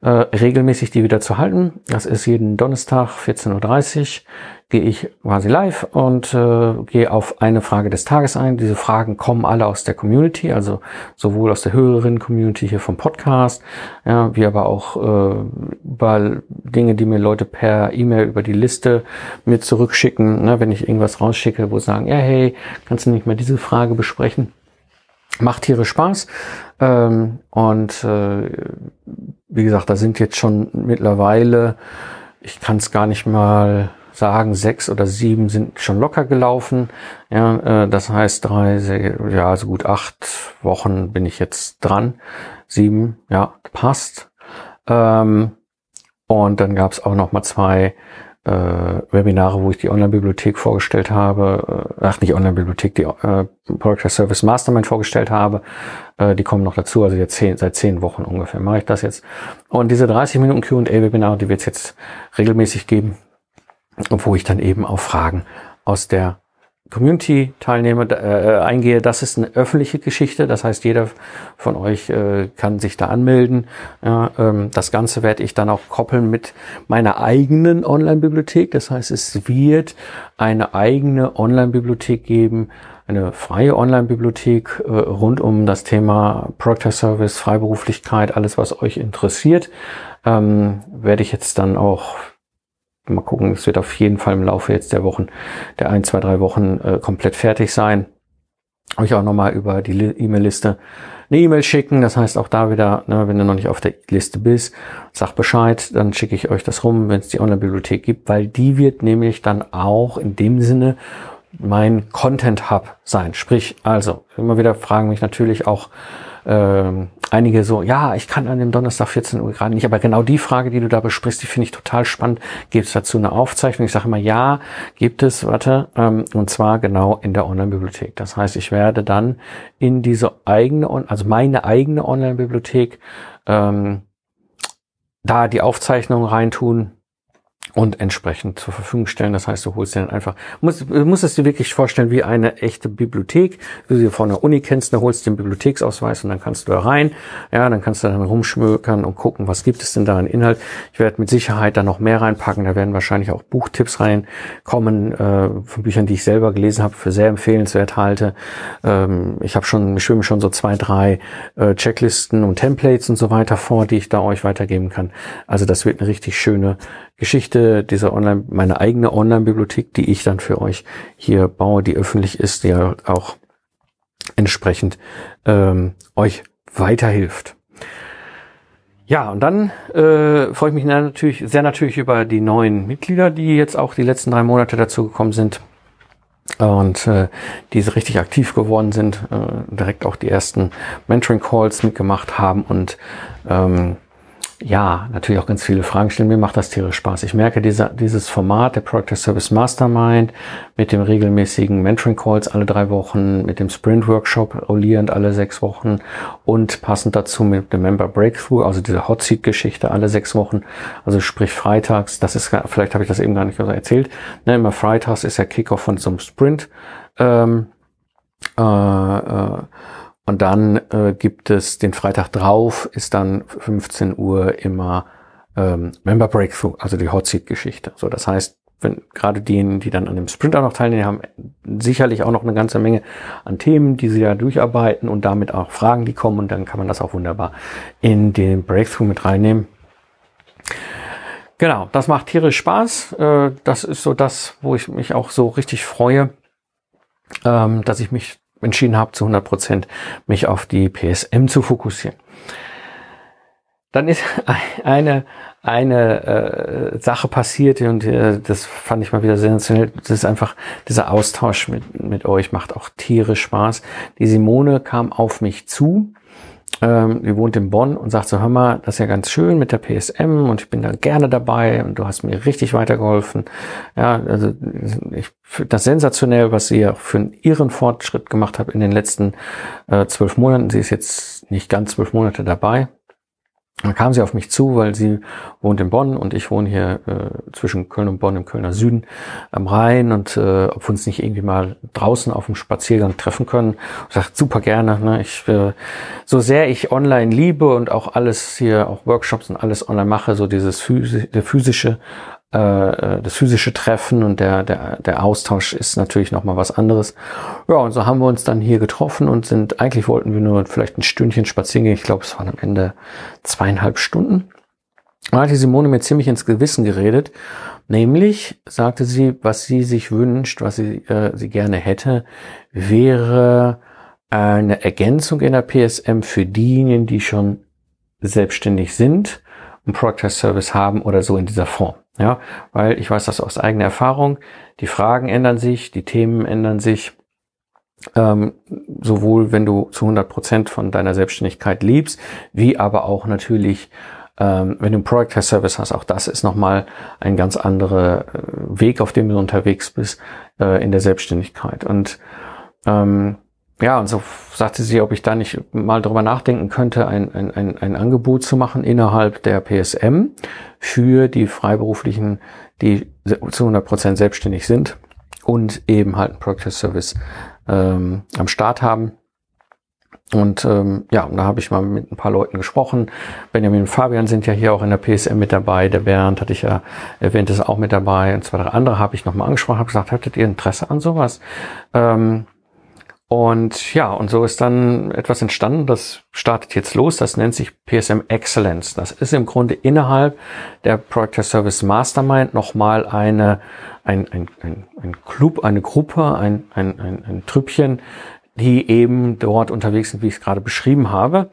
äh, regelmäßig die wieder zu halten. Das ist jeden Donnerstag 14.30 Uhr gehe ich quasi live und äh, gehe auf eine Frage des Tages ein. Diese Fragen kommen alle aus der Community, also sowohl aus der höheren Community hier vom Podcast, ja, wie aber auch äh, über Dinge, die mir Leute per E-Mail über die Liste mir zurückschicken, ne, wenn ich irgendwas rausschicke, wo sagen, ja, hey, kannst du nicht mehr diese Frage besprechen? Macht Tiere Spaß. Ähm, und äh, wie gesagt, da sind jetzt schon mittlerweile, ich kann es gar nicht mal sagen, sechs oder sieben sind schon locker gelaufen. Ja, äh, das heißt drei, ja, also gut acht Wochen bin ich jetzt dran. Sieben, ja, passt. Ähm, und dann gab es auch noch mal zwei äh, Webinare, wo ich die Online-Bibliothek vorgestellt habe, äh, ach nicht Online-Bibliothek, die äh, Product Service Mastermind vorgestellt habe. Äh, die kommen noch dazu, also jetzt zehn, seit zehn Wochen ungefähr mache ich das jetzt. Und diese 30 Minuten Q&A-Webinare, die wird es jetzt regelmäßig geben, wo ich dann eben auf Fragen aus der Community-Teilnehmer äh, eingehe. Das ist eine öffentliche Geschichte, das heißt, jeder von euch äh, kann sich da anmelden. Ja, ähm, das Ganze werde ich dann auch koppeln mit meiner eigenen Online-Bibliothek. Das heißt, es wird eine eigene Online-Bibliothek geben, eine freie Online-Bibliothek äh, rund um das Thema Product Service, Freiberuflichkeit, alles, was euch interessiert. Ähm, werde ich jetzt dann auch mal gucken, es wird auf jeden Fall im Laufe jetzt der Wochen, der ein, zwei, drei Wochen äh, komplett fertig sein. Euch auch nochmal über die E-Mail-Liste eine E-Mail schicken. Das heißt auch da wieder, ne, wenn du noch nicht auf der Liste bist, sag Bescheid, dann schicke ich euch das rum, wenn es die Online-Bibliothek gibt, weil die wird nämlich dann auch in dem Sinne mein Content Hub sein. Sprich, also immer wieder fragen mich natürlich auch ähm, einige so, ja, ich kann an dem Donnerstag 14 Uhr gerade nicht, aber genau die Frage, die du da besprichst, die finde ich total spannend. Gibt es dazu eine Aufzeichnung? Ich sage immer, ja, gibt es, warte, ähm, und zwar genau in der Online-Bibliothek. Das heißt, ich werde dann in diese eigene, also meine eigene Online-Bibliothek, ähm, da die Aufzeichnung reintun, und entsprechend zur Verfügung stellen. Das heißt, du holst dir dann einfach, musst, musst es dir wirklich vorstellen wie eine echte Bibliothek, wie du sie von der Uni kennst, da holst du den Bibliotheksausweis und dann kannst du da rein, ja, dann kannst du dann rumschmökern und gucken, was gibt es denn da an Inhalt. Ich werde mit Sicherheit da noch mehr reinpacken, da werden wahrscheinlich auch Buchtipps reinkommen, äh, von Büchern, die ich selber gelesen habe, für sehr empfehlenswert halte. Ähm, ich habe schon, ich schwimme schon so zwei, drei äh, Checklisten und Templates und so weiter vor, die ich da euch weitergeben kann. Also das wird eine richtig schöne Geschichte dieser Online, meine eigene Online-Bibliothek, die ich dann für euch hier baue, die öffentlich ist, die auch entsprechend ähm, euch weiterhilft. Ja, und dann äh, freue ich mich natürlich sehr natürlich über die neuen Mitglieder, die jetzt auch die letzten drei Monate dazu gekommen sind und äh, diese richtig aktiv geworden sind, äh, direkt auch die ersten Mentoring Calls mitgemacht haben und ähm, ja, natürlich auch ganz viele Fragen stellen. Mir macht das tierisch Spaß. Ich merke, dieser, dieses Format, der Project Service Mastermind, mit dem regelmäßigen Mentoring Calls alle drei Wochen, mit dem Sprint Workshop rollierend alle sechs Wochen und passend dazu mit dem Member Breakthrough, also diese Hot Seat Geschichte alle sechs Wochen, also sprich freitags, das ist, vielleicht habe ich das eben gar nicht so erzählt, ne, immer freitags ist der Kickoff von so einem Sprint, ähm, äh, äh, und dann äh, gibt es den Freitag drauf, ist dann 15 Uhr immer ähm, Member Breakthrough, also die Hot Seat Geschichte. So, das heißt, wenn gerade diejenigen, die dann an dem Sprint auch noch teilnehmen, haben sicherlich auch noch eine ganze Menge an Themen, die sie da durcharbeiten und damit auch Fragen, die kommen und dann kann man das auch wunderbar in den Breakthrough mit reinnehmen. Genau, das macht tierisch Spaß. Äh, das ist so das, wo ich mich auch so richtig freue, ähm, dass ich mich entschieden habe, zu 100 Prozent mich auf die PSM zu fokussieren. Dann ist eine, eine äh, Sache passiert und äh, das fand ich mal wieder sensationell. Das ist einfach dieser Austausch mit, mit euch macht auch tierisch Spaß. Die Simone kam auf mich zu ähm, die wohnt in Bonn und sagt so, hör mal, das ist ja ganz schön mit der PSM und ich bin da gerne dabei und du hast mir richtig weitergeholfen. Ja, also ich finde das sensationell, was sie ja für ihren Fortschritt gemacht hat in den letzten äh, zwölf Monaten. Sie ist jetzt nicht ganz zwölf Monate dabei, dann kam sie auf mich zu, weil sie wohnt in Bonn und ich wohne hier äh, zwischen Köln und Bonn im Kölner Süden am Rhein und äh, ob wir uns nicht irgendwie mal draußen auf dem Spaziergang treffen können. Ich sagte, super gerne. Ne? Ich, äh, so sehr ich online liebe und auch alles hier, auch Workshops und alles online mache, so dieses Physi physische das physische Treffen und der, der, der Austausch ist natürlich nochmal was anderes. Ja, und so haben wir uns dann hier getroffen und sind, eigentlich wollten wir nur vielleicht ein Stündchen spazieren gehen. Ich glaube, es waren am Ende zweieinhalb Stunden. Da hat die Simone mir ziemlich ins Gewissen geredet. Nämlich sagte sie, was sie sich wünscht, was sie, äh, sie gerne hätte, wäre eine Ergänzung in der PSM für diejenigen, die schon selbstständig sind und Product Service haben oder so in dieser Form. Ja, weil ich weiß das aus eigener Erfahrung. Die Fragen ändern sich, die Themen ändern sich. Ähm, sowohl wenn du zu 100 Prozent von deiner Selbstständigkeit liebst, wie aber auch natürlich, ähm, wenn du einen Product Service hast. Auch das ist nochmal ein ganz anderer äh, Weg, auf dem du unterwegs bist äh, in der Selbstständigkeit. Und ähm, ja, und so sagte sie, ob ich da nicht mal drüber nachdenken könnte, ein, ein, ein, ein Angebot zu machen innerhalb der PSM für die Freiberuflichen, die zu 100 Prozent selbstständig sind und eben halt einen Product Service ähm, am Start haben. Und ähm, ja, da habe ich mal mit ein paar Leuten gesprochen. Benjamin und Fabian sind ja hier auch in der PSM mit dabei. Der Bernd hatte ich ja erwähnt, ist auch mit dabei. Und zwei, drei andere habe ich nochmal angesprochen, habe gesagt, hattet ihr Interesse an sowas? Ähm, und ja, und so ist dann etwas entstanden, das startet jetzt los, das nennt sich PSM Excellence. Das ist im Grunde innerhalb der Project Service Mastermind nochmal eine, ein, ein, ein, Club, eine Gruppe, ein, ein, ein, ein Trüppchen, die eben dort unterwegs sind, wie ich es gerade beschrieben habe.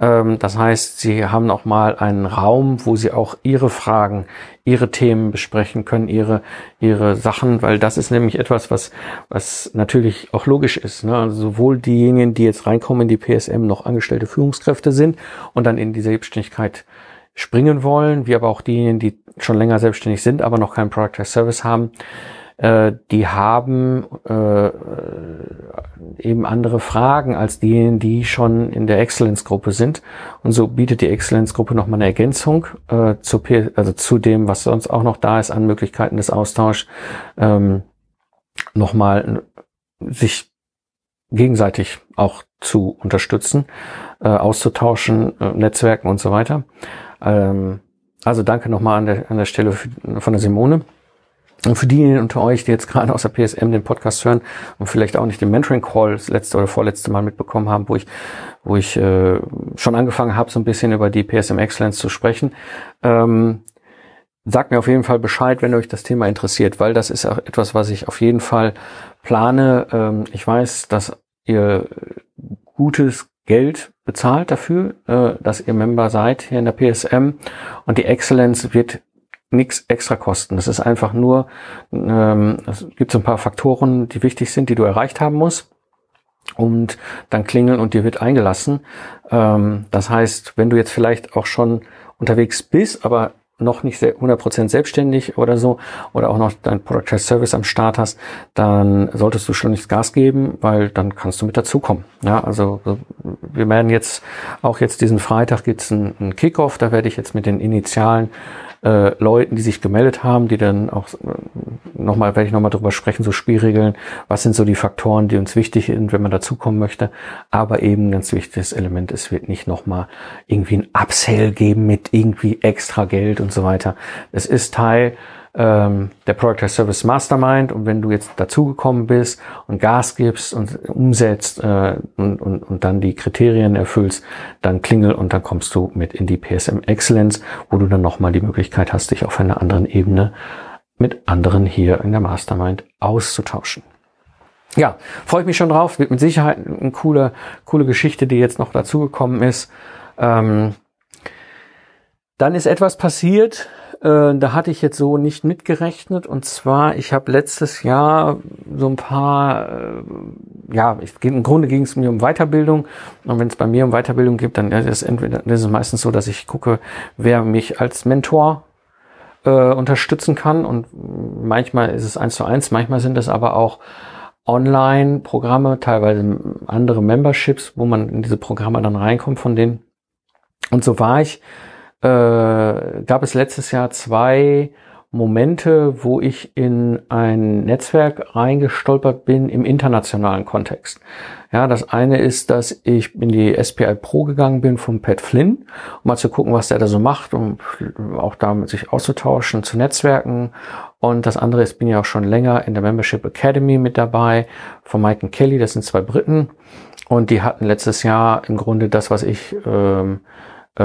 Ähm, das heißt, sie haben auch mal einen Raum, wo sie auch ihre Fragen, ihre Themen besprechen können, ihre, ihre Sachen, weil das ist nämlich etwas, was, was natürlich auch logisch ist. Ne? Also sowohl diejenigen, die jetzt reinkommen in die PSM, noch angestellte Führungskräfte sind und dann in die Selbstständigkeit springen wollen, wie aber auch diejenigen, die schon länger selbstständig sind, aber noch keinen Product as Service haben, äh, die haben äh, eben andere Fragen als diejenigen, die schon in der Excellence-Gruppe sind. Und so bietet die Excellence-Gruppe nochmal eine Ergänzung äh, zu, also zu dem, was sonst auch noch da ist an Möglichkeiten des Austauschs, ähm, nochmal sich gegenseitig auch zu unterstützen, äh, auszutauschen, äh, Netzwerken und so weiter. Ähm, also danke nochmal an der, an der Stelle von der Simone. Und für diejenigen unter euch, die jetzt gerade aus der PSM den Podcast hören und vielleicht auch nicht den Mentoring Call das letzte oder vorletzte Mal mitbekommen haben, wo ich, wo ich äh, schon angefangen habe, so ein bisschen über die PSM Excellence zu sprechen, ähm, sagt mir auf jeden Fall Bescheid, wenn euch das Thema interessiert, weil das ist auch etwas, was ich auf jeden Fall plane. Ähm, ich weiß, dass ihr gutes Geld bezahlt dafür, äh, dass ihr Member seid hier in der PSM und die Excellence wird nichts extra kosten. Das ist einfach nur, ähm, es gibt so ein paar Faktoren, die wichtig sind, die du erreicht haben musst. Und dann klingeln und dir wird eingelassen. Ähm, das heißt, wenn du jetzt vielleicht auch schon unterwegs bist, aber noch nicht 100% selbstständig oder so oder auch noch dein Product as Service am Start hast, dann solltest du schon nicht Gas geben, weil dann kannst du mit dazukommen. Ja, also wir werden jetzt auch jetzt diesen Freitag gibt's einen, einen Kickoff, da werde ich jetzt mit den Initialen äh, Leuten, die sich gemeldet haben, die dann auch äh, nochmal, werde ich nochmal drüber sprechen, so Spielregeln, was sind so die Faktoren, die uns wichtig sind, wenn man dazukommen möchte. Aber eben ein ganz wichtiges Element, es wird nicht nochmal irgendwie ein Upsell geben mit irgendwie extra Geld und so weiter. Es ist Teil ähm, der Product as Service Mastermind und wenn du jetzt dazugekommen bist und Gas gibst und umsetzt äh, und, und, und dann die Kriterien erfüllst, dann klingel und dann kommst du mit in die PSM Excellence, wo du dann nochmal die Möglichkeit hast, dich auf einer anderen Ebene mit anderen hier in der Mastermind auszutauschen. Ja, freue ich mich schon drauf. Wird mit Sicherheit eine coole, coole Geschichte, die jetzt noch dazugekommen ist. Ähm, dann ist etwas passiert, äh, da hatte ich jetzt so nicht mitgerechnet. Und zwar, ich habe letztes Jahr so ein paar, äh, ja, ich, im Grunde ging es mir um Weiterbildung. Und wenn es bei mir um Weiterbildung geht, dann ist es entweder das ist meistens so, dass ich gucke, wer mich als Mentor äh, unterstützen kann. Und manchmal ist es eins zu eins, manchmal sind es aber auch Online-Programme, teilweise andere Memberships, wo man in diese Programme dann reinkommt von denen. Und so war ich äh, gab es letztes Jahr zwei Momente, wo ich in ein Netzwerk reingestolpert bin im internationalen Kontext. Ja, das eine ist, dass ich in die SPI Pro gegangen bin von Pat Flynn, um mal zu gucken, was der da so macht, um auch damit sich auszutauschen, zu Netzwerken. Und das andere ist, bin ja auch schon länger in der Membership Academy mit dabei von Mike und Kelly, das sind zwei Briten. Und die hatten letztes Jahr im Grunde das, was ich ähm, äh,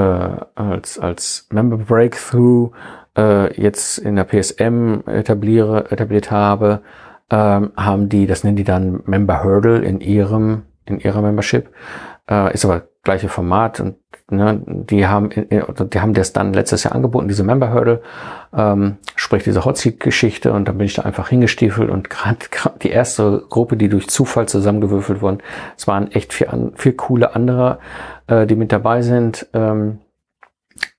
als, als Member Breakthrough äh, jetzt in der PSM etabliere, etabliert habe, ähm, haben die, das nennen die dann Member Hurdle in ihrem, in ihrer Membership. Äh, ist aber gleiche Format und ne, die haben, die haben das dann letztes Jahr angeboten, diese Member Hurdle, ähm, sprich diese Hot Seat Geschichte und dann bin ich da einfach hingestiefelt und gerade die erste Gruppe, die durch Zufall zusammengewürfelt wurden, es waren echt vier, vier coole andere, äh, die mit dabei sind. Ähm,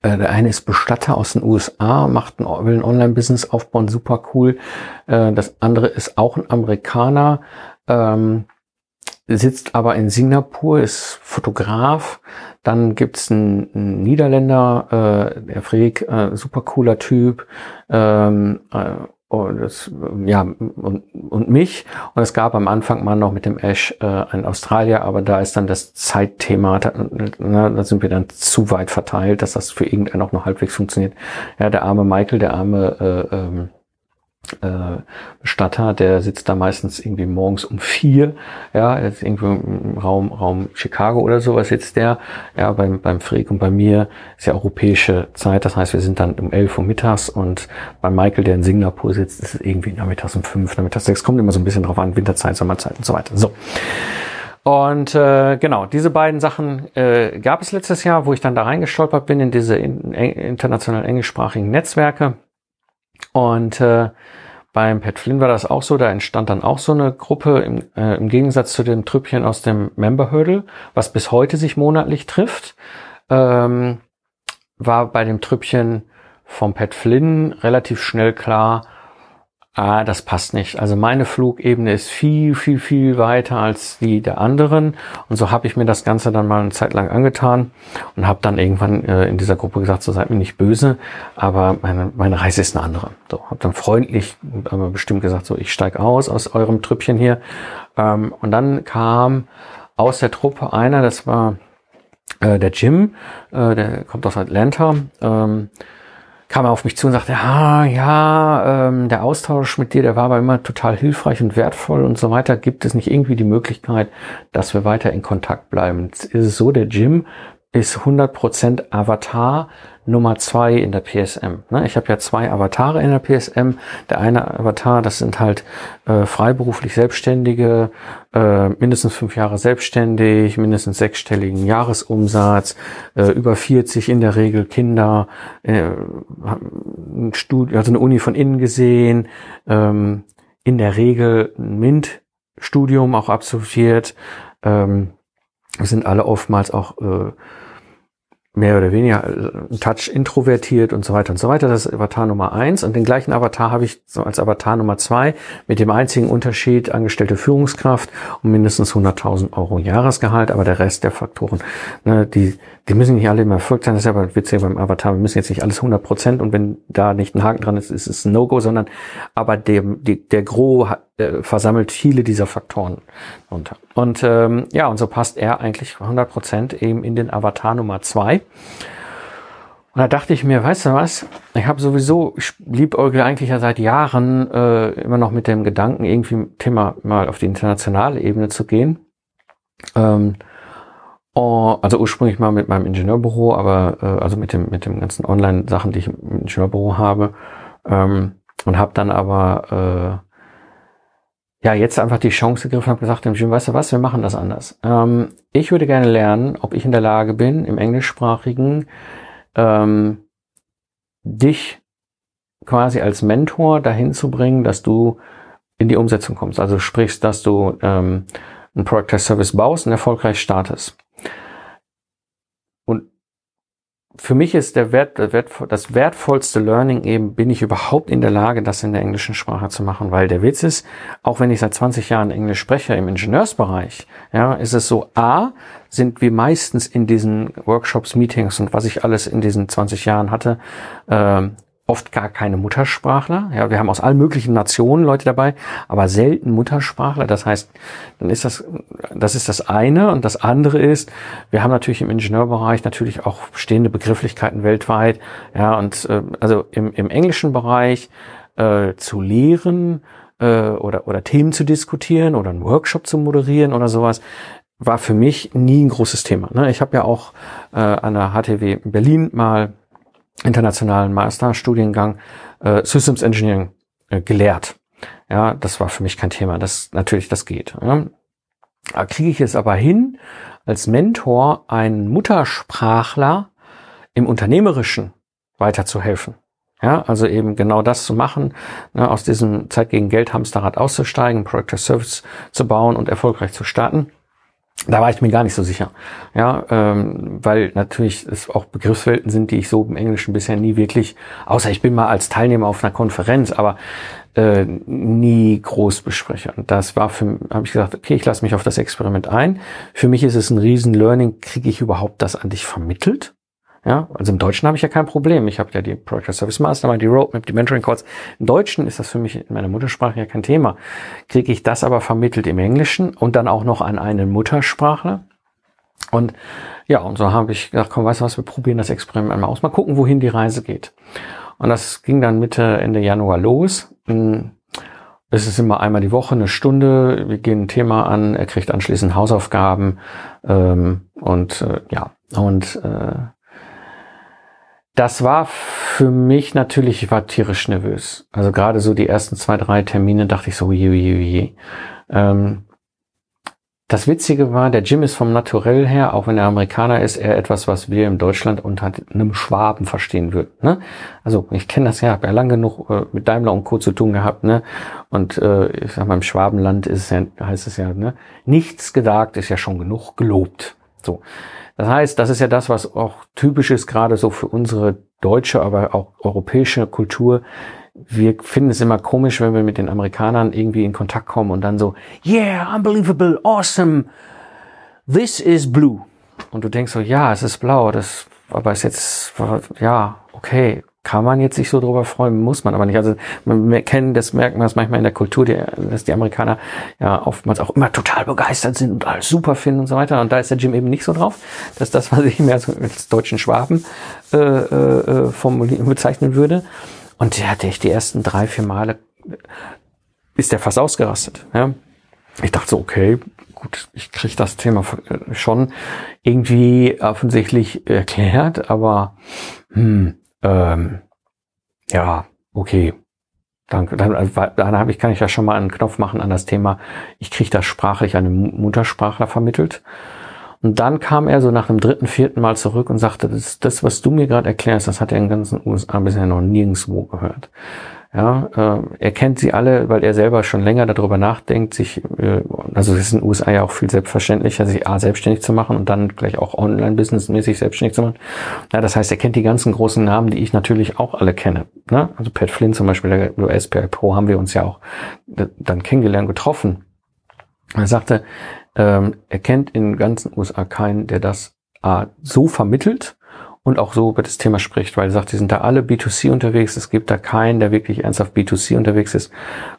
äh, der eine ist Bestatter aus den USA, macht ein, will ein Online-Business aufbauen, super cool. Äh, das andere ist auch ein Amerikaner, ähm, sitzt aber in Singapur, ist Fotograf. Dann gibt's einen, einen Niederländer, äh, der Freak, äh, super cooler Typ. Ähm, äh, und das, ja, und, und mich. Und es gab am Anfang mal noch mit dem Ash äh, ein Australier, aber da ist dann das Zeitthema, da, na, da sind wir dann zu weit verteilt, dass das für irgendeinen auch noch halbwegs funktioniert. Ja, der arme Michael, der arme äh, ähm, äh, Bestatter, der sitzt da meistens irgendwie morgens um vier, ja, jetzt irgendwo im Raum, Raum Chicago oder sowas sitzt der, ja, beim, beim Freak und bei mir ist ja europäische Zeit, das heißt, wir sind dann um elf Uhr mittags und bei Michael, der in Singapur sitzt, ist es irgendwie nachmittags um fünf, nachmittags sechs, kommt immer so ein bisschen drauf an, Winterzeit, Sommerzeit und so weiter, so. Und äh, genau, diese beiden Sachen äh, gab es letztes Jahr, wo ich dann da reingestolpert bin in diese in, in, international englischsprachigen Netzwerke. Und äh, beim Pat Flynn war das auch so, da entstand dann auch so eine Gruppe im, äh, im Gegensatz zu dem Trüppchen aus dem Member Hurdle, was bis heute sich monatlich trifft. Ähm, war bei dem Trüppchen vom Pat Flynn relativ schnell klar, ah, das passt nicht. Also meine Flugebene ist viel, viel, viel weiter als die der anderen. Und so habe ich mir das Ganze dann mal eine Zeit lang angetan und habe dann irgendwann äh, in dieser Gruppe gesagt, so seid mir nicht böse, aber meine, meine Reise ist eine andere. So, habe dann freundlich, aber bestimmt gesagt, so ich steig aus aus eurem Trüppchen hier. Ähm, und dann kam aus der Truppe einer, das war äh, der Jim, äh, der kommt aus Atlanta. Ähm, kam er auf mich zu und sagte, ja, ja, ähm, der Austausch mit dir, der war aber immer total hilfreich und wertvoll und so weiter. Gibt es nicht irgendwie die Möglichkeit, dass wir weiter in Kontakt bleiben? Jetzt ist es so, der Jim ist 100% Avatar Nummer zwei in der PSM. Ne? Ich habe ja zwei Avatare in der PSM. Der eine Avatar, das sind halt äh, freiberuflich Selbstständige, äh, mindestens fünf Jahre selbstständig, mindestens sechsstelligen Jahresumsatz, äh, über 40 in der Regel Kinder, äh, ein Studi also eine Uni von innen gesehen, ähm, in der Regel ein MINT-Studium auch absolviert. Ähm, sind alle oftmals auch äh, mehr oder weniger ein Touch introvertiert und so weiter und so weiter. Das ist Avatar Nummer eins. Und den gleichen Avatar habe ich so als Avatar Nummer zwei mit dem einzigen Unterschied angestellte Führungskraft und mindestens 100.000 Euro Jahresgehalt. Aber der Rest der Faktoren, ne, die, die müssen nicht alle immer erfolgt sein. Das ist aber witzig beim Avatar. Wir müssen jetzt nicht alles 100 Prozent und wenn da nicht ein Haken dran ist, ist es ein No-Go, sondern aber der, die, der hat, äh, versammelt viele dieser Faktoren unter. Und ähm, ja, und so passt er eigentlich 100 Prozent eben in den Avatar Nummer zwei. Und da dachte ich mir, weißt du was, ich habe sowieso, ich liebäugle eigentlich ja seit Jahren äh, immer noch mit dem Gedanken, irgendwie Thema mal auf die internationale Ebene zu gehen. Ähm, Oh, also ursprünglich mal mit meinem Ingenieurbüro, aber äh, also mit dem mit dem ganzen Online-Sachen, die ich im Ingenieurbüro habe, ähm, und habe dann aber äh, ja jetzt einfach die Chance gegriffen und habe gesagt, dem Jim, weißt du was, wir machen das anders. Ähm, ich würde gerne lernen, ob ich in der Lage bin, im englischsprachigen ähm, dich quasi als Mentor dahin zu bringen, dass du in die Umsetzung kommst. Also sprichst, dass du ähm, ein Product Service baust und erfolgreich startest. Für mich ist der Wert, der Wert, das wertvollste Learning eben, bin ich überhaupt in der Lage, das in der englischen Sprache zu machen, weil der Witz ist, auch wenn ich seit 20 Jahren Englisch spreche im Ingenieursbereich, ja, ist es so, A, sind wir meistens in diesen Workshops, Meetings und was ich alles in diesen 20 Jahren hatte, äh, oft gar keine Muttersprachler. Ja, wir haben aus allen möglichen Nationen Leute dabei, aber selten Muttersprachler. Das heißt, dann ist das, das ist das eine. Und das andere ist, wir haben natürlich im Ingenieurbereich natürlich auch stehende Begrifflichkeiten weltweit. Ja, und äh, also im, im englischen Bereich äh, zu lehren äh, oder, oder Themen zu diskutieren oder einen Workshop zu moderieren oder sowas, war für mich nie ein großes Thema. Ne? Ich habe ja auch äh, an der HTW Berlin mal internationalen Masterstudiengang äh, Systems Engineering äh, gelehrt. Ja, das war für mich kein Thema. Das natürlich, das geht. Ja. Da kriege ich es aber hin, als Mentor einen Muttersprachler im Unternehmerischen weiterzuhelfen. Ja, also eben genau das zu machen, ne, aus diesem Zeit gegen Geld Hamsterrad auszusteigen, Project Service zu bauen und erfolgreich zu starten da war ich mir gar nicht so sicher. Ja, ähm, weil natürlich es auch Begriffswelten sind, die ich so im Englischen bisher nie wirklich, außer ich bin mal als Teilnehmer auf einer Konferenz, aber äh, nie groß bespreche. Und das war für, habe ich gesagt, okay, ich lasse mich auf das Experiment ein. Für mich ist es ein riesen Learning, kriege ich überhaupt das an dich vermittelt? Ja, also im Deutschen habe ich ja kein Problem. Ich habe ja die Project Service Mastermind, die Roadmap, die Mentoring Calls. Im Deutschen ist das für mich in meiner Muttersprache ja kein Thema. Kriege ich das aber vermittelt im Englischen und dann auch noch an einen Muttersprachler? Und ja, und so habe ich gedacht, komm, weißt du was, wir probieren das Experiment einmal aus. Mal gucken, wohin die Reise geht. Und das ging dann Mitte, Ende Januar los. Hm, es ist immer einmal die Woche eine Stunde. Wir gehen ein Thema an. Er kriegt anschließend Hausaufgaben. Ähm, und äh, ja, und äh, das war für mich natürlich, ich war tierisch nervös. Also gerade so die ersten zwei, drei Termine dachte ich so, je, je, je. Ähm, das Witzige war, der Jim ist vom Naturell her, auch wenn er Amerikaner ist, eher etwas, was wir in Deutschland unter einem Schwaben verstehen würden. Ne? Also ich kenne das ja, habe ja lang genug äh, mit Daimler und Co. zu tun gehabt. Ne? Und äh, ich sag mal, im Schwabenland ist es ja, heißt es ja, ne? nichts gesagt ist ja schon genug gelobt. So. Das heißt, das ist ja das, was auch typisch ist, gerade so für unsere deutsche, aber auch europäische Kultur, wir finden es immer komisch, wenn wir mit den Amerikanern irgendwie in Kontakt kommen und dann so, yeah, unbelievable, awesome, this is blue. Und du denkst so, ja, es ist blau, das, aber ist jetzt, ja, okay, kann man jetzt sich so drüber freuen, muss man aber nicht. Also wir kennen das, merken wir das manchmal in der Kultur, die, dass die Amerikaner ja oftmals auch immer total begeistert sind und alles super finden und so weiter. Und da ist der Jim eben nicht so drauf. Das ist das, was ich mehr so als deutschen Schwaben äh, äh, formulieren, bezeichnen würde. Und der hatte ich die ersten drei, vier Male, ist der fast ausgerastet. Ja? Ich dachte so, okay, gut, ich kriege das Thema schon irgendwie offensichtlich erklärt, aber hm, ähm, ja, okay. Danke. Dann, dann habe ich, kann ich ja schon mal einen Knopf machen an das Thema. Ich kriege das sprachlich einem Muttersprachler vermittelt. Und dann kam er so nach dem dritten, vierten Mal zurück und sagte, das, das was du mir gerade erklärst, das hat er in den ganzen USA bisher noch nirgendwo gehört. Ja, äh, er kennt sie alle, weil er selber schon länger darüber nachdenkt, sich, äh, also es ist in den USA ja auch viel selbstverständlicher, sich A, selbstständig zu machen und dann gleich auch online-businessmäßig selbstständig zu machen. Ja, das heißt, er kennt die ganzen großen Namen, die ich natürlich auch alle kenne. Ne? Also Pat Flynn zum Beispiel, der USPI Pro, haben wir uns ja auch dann kennengelernt, getroffen. Er sagte, ähm, er kennt in den ganzen USA keinen, der das A, so vermittelt und auch so über das Thema spricht, weil er sagt, die sind da alle B2C unterwegs, es gibt da keinen, der wirklich ernsthaft B2C unterwegs ist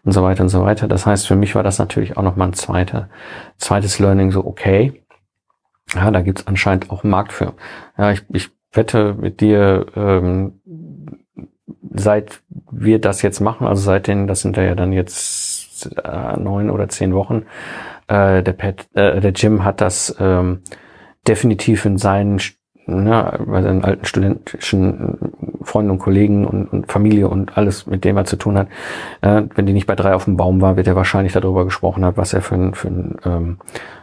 und so weiter und so weiter. Das heißt, für mich war das natürlich auch nochmal ein zweiter, zweites Learning, so okay, ja, da gibt's anscheinend auch einen Markt für. Ja, ich, ich wette mit dir, ähm, seit wir das jetzt machen, also seitdem, das sind ja dann jetzt äh, neun oder zehn Wochen, äh, der, Pat, äh, der Jim hat das ähm, definitiv in seinen ne, bei seinen alten studentischen Freunden und Kollegen und, und, Familie und alles, mit dem er zu tun hat. Äh, wenn die nicht bei drei auf dem Baum war, wird er wahrscheinlich darüber gesprochen hat, was er für ein, für ein, ähm,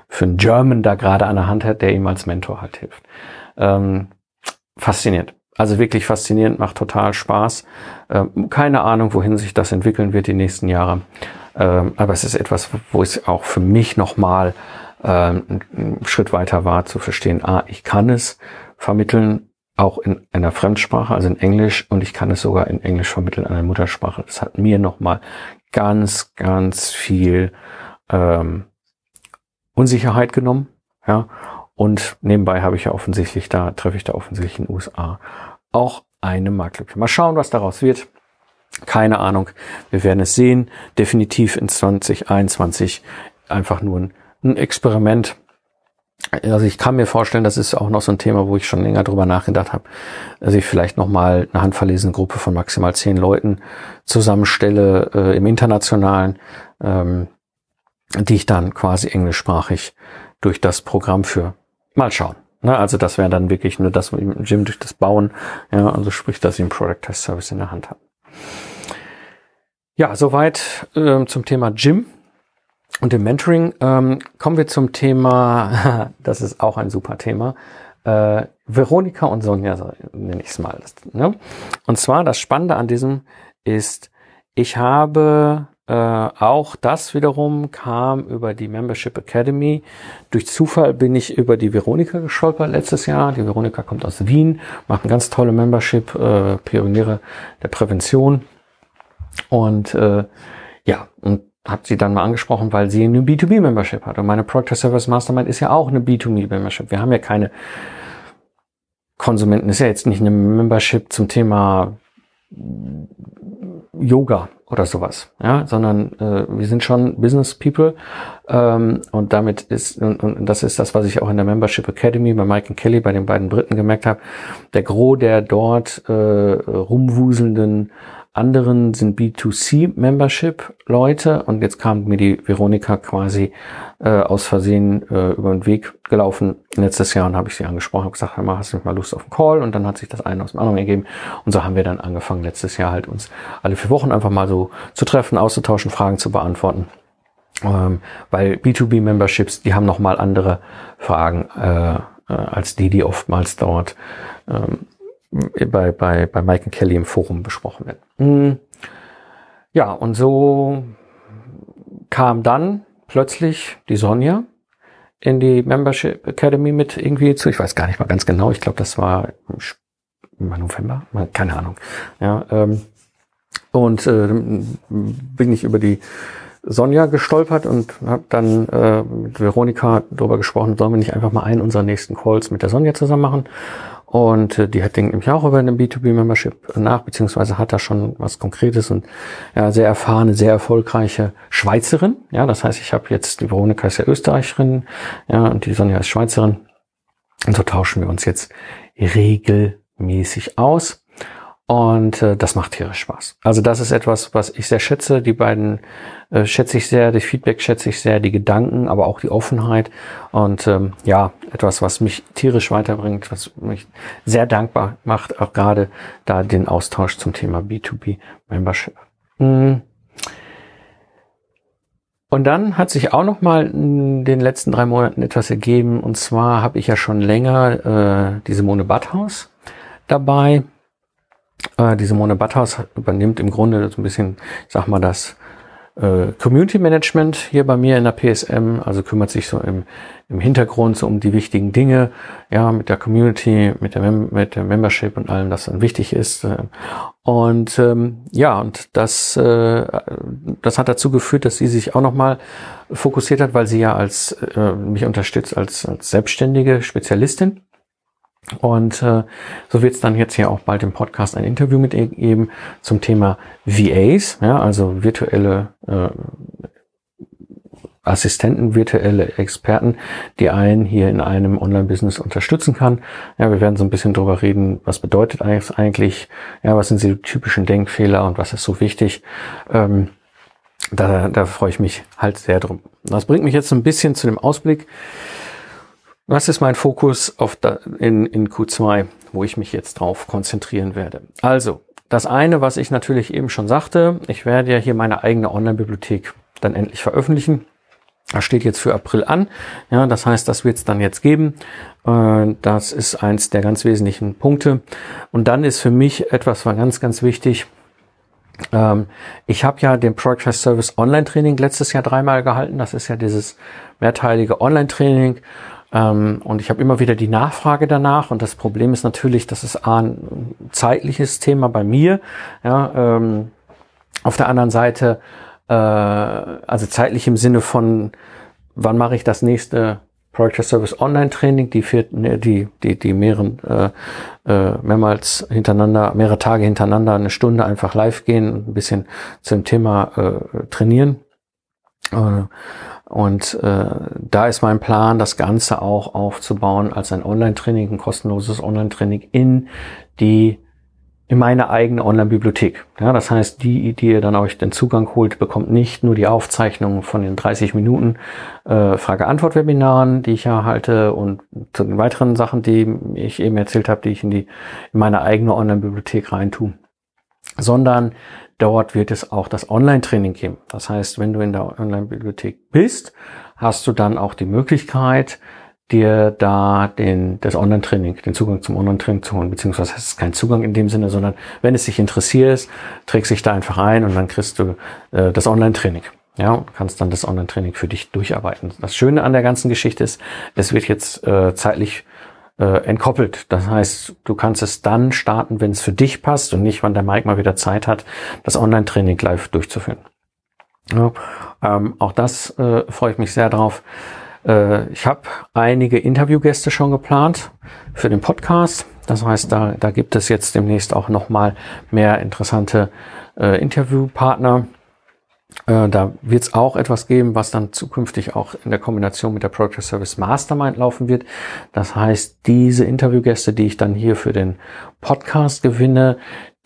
für ein German da gerade an der Hand hat, der ihm als Mentor halt hilft. Ähm, faszinierend. Also wirklich faszinierend, macht total Spaß. Ähm, keine Ahnung, wohin sich das entwickeln wird die nächsten Jahre. Ähm, aber es ist etwas, wo es auch für mich nochmal ähm, einen Schritt weiter war, zu verstehen, ah, ich kann es vermitteln, auch in einer Fremdsprache, also in Englisch, und ich kann es sogar in Englisch vermitteln an einer Muttersprache. Das hat mir nochmal ganz, ganz viel ähm, Unsicherheit genommen. Ja, und nebenbei habe ich ja offensichtlich da, treffe ich da offensichtlich in den USA auch eine Marktlücke. Mal schauen, was daraus wird. Keine Ahnung. Wir werden es sehen. Definitiv in 2021 einfach nur ein, ein Experiment. Also ich kann mir vorstellen, das ist auch noch so ein Thema, wo ich schon länger drüber nachgedacht habe, dass ich vielleicht nochmal eine handverlesene Gruppe von maximal zehn Leuten zusammenstelle äh, im Internationalen, ähm, die ich dann quasi englischsprachig durch das Programm führe. Mal schauen. Ne, also das wäre dann wirklich nur das im Gym durch das Bauen, ja, also sprich, dass ich einen Product Test Service in der Hand habe. Ja, soweit ähm, zum Thema Gym und dem Mentoring. Ähm, kommen wir zum Thema, das ist auch ein super Thema, äh, Veronika und Sonja, so nenne ich es mal. Ne? Und zwar das Spannende an diesem ist, ich habe äh, auch das wiederum kam über die Membership Academy. Durch Zufall bin ich über die Veronika gestolpert letztes Jahr. Die Veronika kommt aus Wien, macht eine ganz tolle Membership, äh, Pioniere der Prävention. Und äh, ja, und habe sie dann mal angesprochen, weil sie eine B2B-Membership hat. Und meine Product Service Mastermind ist ja auch eine B2B-Membership. Wir haben ja keine Konsumenten, ist ja jetzt nicht eine Membership zum Thema Yoga oder sowas, ja, sondern äh, wir sind schon Business People ähm, und damit ist und, und das ist das, was ich auch in der Membership Academy bei Mike und Kelly bei den beiden Briten gemerkt habe. Der Gros der dort äh, rumwuselnden anderen sind B2C-Membership-Leute und jetzt kam mir die Veronika quasi äh, aus Versehen äh, über den Weg gelaufen letztes Jahr und habe ich sie angesprochen, habe gesagt, mal, hast du nicht mal Lust auf einen Call? Und dann hat sich das eine aus dem anderen ergeben und so haben wir dann angefangen letztes Jahr halt uns alle vier Wochen einfach mal so zu treffen, auszutauschen, Fragen zu beantworten. Ähm, weil B2B-Memberships, die haben nochmal andere Fragen äh, äh, als die, die oftmals dort ähm, bei, bei, bei Mike und Kelly im Forum besprochen werden. Mhm. Ja, und so kam dann plötzlich die Sonja in die Membership Academy mit irgendwie zu. Ich weiß gar nicht mal ganz genau. Ich glaube, das war im November, keine Ahnung. Ja, ähm, und äh, bin ich über die Sonja gestolpert und habe dann äh, mit Veronika darüber gesprochen, sollen wir nicht einfach mal einen unserer nächsten Calls mit der Sonja zusammen machen. Und äh, die hat denkt nämlich auch über eine B2B-Membership nach, beziehungsweise hat da schon was Konkretes und ja, sehr erfahrene, sehr erfolgreiche Schweizerin. Ja, das heißt, ich habe jetzt, die Veronika ist ja Österreicherin, ja, und die Sonja ist Schweizerin. Und so tauschen wir uns jetzt regelmäßig aus. Und äh, das macht tierisch Spaß. Also das ist etwas, was ich sehr schätze. Die beiden äh, schätze ich sehr, das Feedback schätze ich sehr, die Gedanken, aber auch die Offenheit. Und ähm, ja, etwas, was mich tierisch weiterbringt, was mich sehr dankbar macht, auch gerade da den Austausch zum Thema B2B Membership. Mhm. Und dann hat sich auch noch mal in den letzten drei Monaten etwas ergeben. Und zwar habe ich ja schon länger äh, die Simone Badhaus dabei äh, die Simone Batthaus übernimmt im Grunde so ein bisschen, ich sag mal, das äh, Community Management hier bei mir in der PSM, also kümmert sich so im, im Hintergrund so um die wichtigen Dinge, ja, mit der Community, mit der, Mem mit der Membership und allem, was dann wichtig ist. Äh. Und ähm, ja, und das, äh, das hat dazu geführt, dass sie sich auch nochmal fokussiert hat, weil sie ja als äh, mich unterstützt als, als selbstständige Spezialistin und äh, so wird es dann jetzt hier auch bald im Podcast ein Interview mit ihr geben zum Thema VAs, ja, also virtuelle äh, Assistenten, virtuelle Experten, die einen hier in einem Online-Business unterstützen kann. Ja, wir werden so ein bisschen drüber reden, was bedeutet eigentlich, ja, was sind die typischen Denkfehler und was ist so wichtig. Ähm, da, da freue ich mich halt sehr drum. Das bringt mich jetzt so ein bisschen zu dem Ausblick. Was ist mein Fokus auf da, in, in Q2, wo ich mich jetzt drauf konzentrieren werde? Also, das eine, was ich natürlich eben schon sagte, ich werde ja hier meine eigene Online-Bibliothek dann endlich veröffentlichen. Das steht jetzt für April an. Ja, das heißt, das wird es dann jetzt geben. Äh, das ist eins der ganz wesentlichen Punkte. Und dann ist für mich etwas war ganz, ganz wichtig. Ähm, ich habe ja den Project Service Online Training letztes Jahr dreimal gehalten. Das ist ja dieses mehrteilige Online Training und ich habe immer wieder die Nachfrage danach. Und das Problem ist natürlich, dass es ein zeitliches Thema bei mir. Ja, ähm, auf der anderen Seite, äh, also zeitlich im Sinne von, wann mache ich das nächste Project Service Online Training, die, vier, ne, die, die, die mehreren, äh, äh, mehrmals hintereinander, mehrere Tage hintereinander eine Stunde einfach live gehen ein bisschen zum Thema äh, trainieren. Äh, und äh, da ist mein Plan, das Ganze auch aufzubauen als ein Online-Training, ein kostenloses Online-Training in die in meine eigene Online-Bibliothek. Ja, das heißt, die, die ihr dann euch den Zugang holt, bekommt nicht nur die Aufzeichnung von den 30 Minuten äh, Frage-Antwort-Webinaren, die ich ja halte und zu den weiteren Sachen, die ich eben erzählt habe, die ich in die in meine eigene Online-Bibliothek reintue, sondern Dort wird es auch das Online-Training geben. Das heißt, wenn du in der Online-Bibliothek bist, hast du dann auch die Möglichkeit, dir da den, das Online-Training, den Zugang zum Online-Training zu holen, beziehungsweise es ist kein Zugang in dem Sinne, sondern wenn es dich interessiert, trägst dich da einfach ein und dann kriegst du äh, das Online-Training. Ja, und kannst dann das Online-Training für dich durcharbeiten. Das Schöne an der ganzen Geschichte ist, es wird jetzt äh, zeitlich äh, entkoppelt. Das heißt, du kannst es dann starten, wenn es für dich passt und nicht, wann der Mike mal wieder Zeit hat, das Online-Training live durchzuführen. Ja, ähm, auch das äh, freue ich mich sehr drauf. Äh, ich habe einige Interviewgäste schon geplant für den Podcast. Das heißt, da, da gibt es jetzt demnächst auch nochmal mehr interessante äh, Interviewpartner. Äh, da wird es auch etwas geben, was dann zukünftig auch in der Kombination mit der Project Service Mastermind laufen wird. Das heißt, diese Interviewgäste, die ich dann hier für den Podcast gewinne,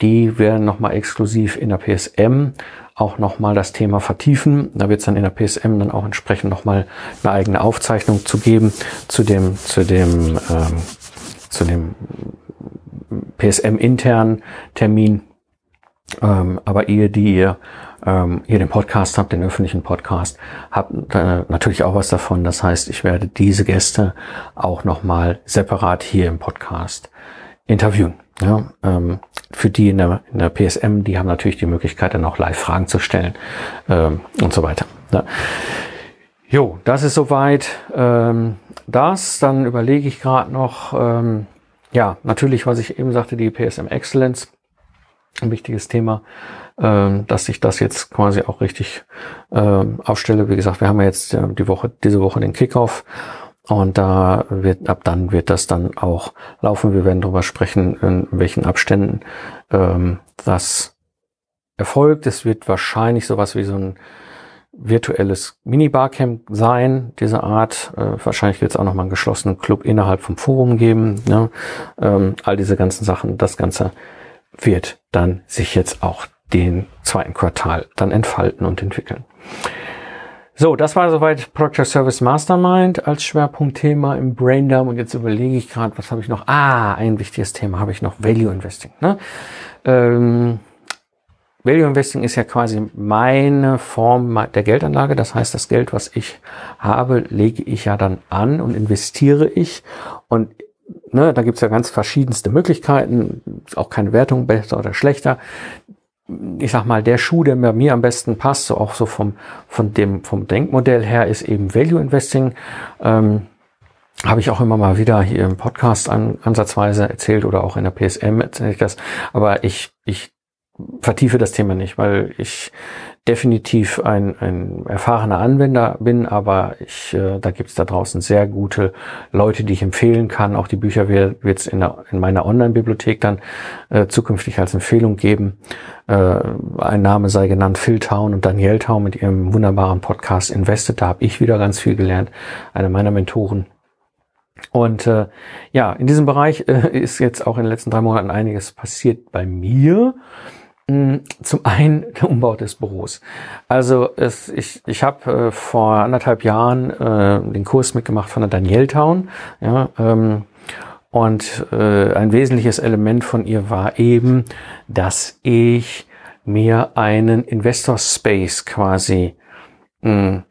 die werden nochmal exklusiv in der PSM auch nochmal das Thema vertiefen. Da wird es dann in der PSM dann auch entsprechend nochmal eine eigene Aufzeichnung zu geben zu dem, zu dem, ähm, zu dem PSM internen Termin. Ähm, aber ehe die ihr ähm, hier den Podcast habt, den öffentlichen Podcast, habt äh, natürlich auch was davon. Das heißt, ich werde diese Gäste auch nochmal separat hier im Podcast interviewen. Ja, ähm, für die in der, in der PSM, die haben natürlich die Möglichkeit, dann auch live Fragen zu stellen ähm, und so weiter. Ja. Jo, das ist soweit ähm, das. Dann überlege ich gerade noch, ähm, ja, natürlich, was ich eben sagte, die PSM Excellence, ein wichtiges Thema, dass ich das jetzt quasi auch richtig ähm, aufstelle. Wie gesagt, wir haben ja jetzt äh, die Woche, diese Woche den Kickoff und da wird, ab dann wird das dann auch laufen. Wir werden darüber sprechen, in welchen Abständen ähm, das erfolgt. Es wird wahrscheinlich sowas wie so ein virtuelles Mini-Barcamp sein, diese Art. Äh, wahrscheinlich wird es auch nochmal einen geschlossenen Club innerhalb vom Forum geben. Ne? Ähm, all diese ganzen Sachen. Das Ganze wird dann sich jetzt auch den zweiten Quartal dann entfalten und entwickeln. So, das war soweit Project Service Mastermind als Schwerpunktthema im Braindump und jetzt überlege ich gerade, was habe ich noch? Ah, ein wichtiges Thema habe ich noch, Value Investing. Ne? Ähm, Value Investing ist ja quasi meine Form der Geldanlage. Das heißt, das Geld, was ich habe, lege ich ja dann an und investiere ich. Und ne, da gibt's ja ganz verschiedenste Möglichkeiten. Auch keine Wertung besser oder schlechter ich sag mal, der Schuh, der mir am besten passt, so auch so vom, von dem, vom Denkmodell her, ist eben Value Investing. Ähm, habe ich auch immer mal wieder hier im Podcast an, ansatzweise erzählt oder auch in der PSM erzähle ich das. Aber ich, ich vertiefe das Thema nicht, weil ich definitiv ein, ein erfahrener Anwender bin, aber ich, äh, da gibt's da draußen sehr gute Leute, die ich empfehlen kann. Auch die Bücher wird es in, in meiner Online-Bibliothek dann äh, zukünftig als Empfehlung geben. Äh, ein Name sei genannt Phil Town und Daniel Town mit ihrem wunderbaren Podcast Invested. Da habe ich wieder ganz viel gelernt. Eine meiner Mentoren. Und äh, ja, in diesem Bereich äh, ist jetzt auch in den letzten drei Monaten einiges passiert bei mir. Mm, zum einen der Umbau des Büros. Also es, ich, ich habe äh, vor anderthalb Jahren äh, den Kurs mitgemacht von der Danielle Town. Ja, ähm, und äh, ein wesentliches Element von ihr war eben, dass ich mir einen Investor Space quasi mh, mm,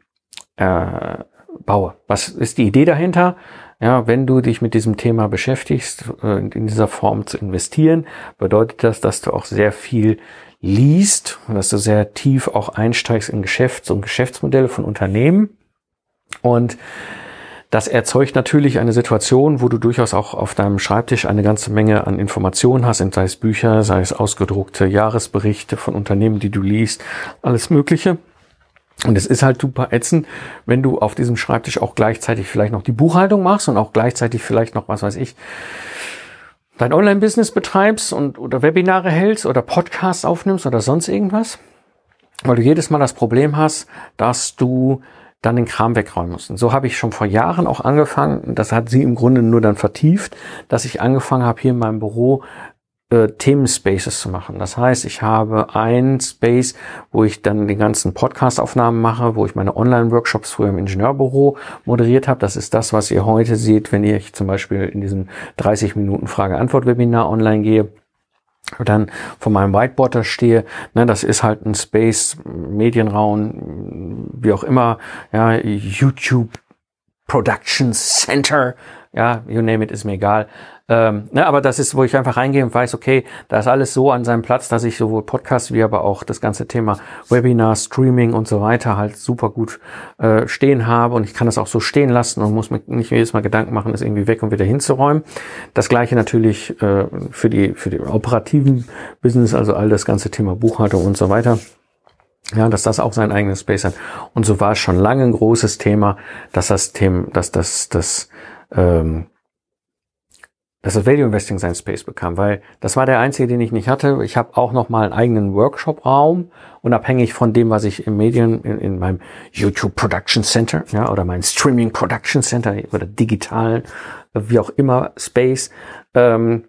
äh, baue. Was ist die Idee dahinter? Ja, wenn du dich mit diesem Thema beschäftigst, äh, in dieser Form zu investieren, bedeutet das, dass du auch sehr viel liest und dass du sehr tief auch einsteigst in Geschäfts- und Geschäftsmodelle von Unternehmen. Und das erzeugt natürlich eine Situation, wo du durchaus auch auf deinem Schreibtisch eine ganze Menge an Informationen hast, sei es Bücher, sei es ausgedruckte Jahresberichte von Unternehmen, die du liest, alles Mögliche. Und es ist halt super ätzend, wenn du auf diesem Schreibtisch auch gleichzeitig vielleicht noch die Buchhaltung machst und auch gleichzeitig vielleicht noch, was weiß ich, dein Online-Business betreibst und oder Webinare hältst oder Podcasts aufnimmst oder sonst irgendwas. Weil du jedes Mal das Problem hast, dass du dann den Kram wegräumen musst. Und so habe ich schon vor Jahren auch angefangen, das hat sie im Grunde nur dann vertieft, dass ich angefangen habe, hier in meinem Büro äh, Themenspaces zu machen. Das heißt, ich habe ein Space, wo ich dann die ganzen Podcast-Aufnahmen mache, wo ich meine Online-Workshops früher im Ingenieurbüro moderiert habe. Das ist das, was ihr heute seht, wenn ich zum Beispiel in diesem 30 Minuten Frage-Antwort-Webinar online gehe dann von meinem Whiteboard da stehe, ne, das ist halt ein Space, Medienraum, wie auch immer, ja, YouTube Production Center, ja, you name it, ist mir egal. Ähm, ne, aber das ist, wo ich einfach reingehe und weiß, okay, da ist alles so an seinem Platz, dass ich sowohl Podcast wie aber auch das ganze Thema Webinar, Streaming und so weiter halt super gut äh, stehen habe und ich kann das auch so stehen lassen und muss mir nicht jedes Mal Gedanken machen, das irgendwie weg und wieder hinzuräumen. Das gleiche natürlich äh, für die für die operativen Business, also all das ganze Thema Buchhaltung und so weiter. Ja, dass das auch sein eigenes Space hat. Und so war es schon lange ein großes Thema, dass das Thema, dass das, das ähm, dass das Value Investing sein Space bekam, weil das war der einzige, den ich nicht hatte. Ich habe auch noch mal einen eigenen Workshop-Raum, unabhängig von dem, was ich im Medien, in, in, meinem YouTube Production Center, ja, oder mein Streaming Production Center oder digitalen, wie auch immer, Space, ähm,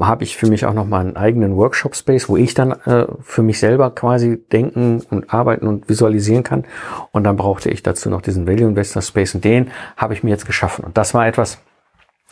habe ich für mich auch noch mal einen eigenen Workshop-Space, wo ich dann äh, für mich selber quasi denken und arbeiten und visualisieren kann. Und dann brauchte ich dazu noch diesen Value Investor Space und den habe ich mir jetzt geschaffen. Und das war etwas,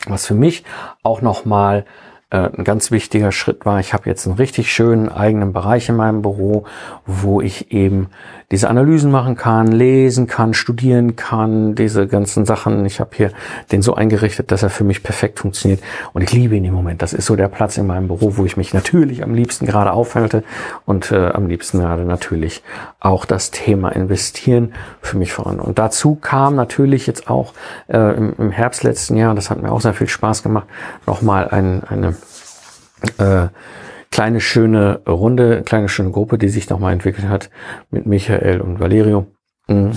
was für mich auch nochmal äh, ein ganz wichtiger Schritt war, ich habe jetzt einen richtig schönen eigenen Bereich in meinem Büro, wo ich eben diese Analysen machen kann, lesen kann, studieren kann, diese ganzen Sachen. Ich habe hier den so eingerichtet, dass er für mich perfekt funktioniert und ich liebe ihn im Moment. Das ist so der Platz in meinem Büro, wo ich mich natürlich am liebsten gerade aufhalte und äh, am liebsten gerade natürlich auch das Thema investieren für mich voran. Und dazu kam natürlich jetzt auch äh, im, im Herbst letzten Jahr, das hat mir auch sehr viel Spaß gemacht, nochmal ein, eine äh, kleine schöne Runde, kleine schöne Gruppe, die sich nochmal entwickelt hat mit Michael und Valerio, mm,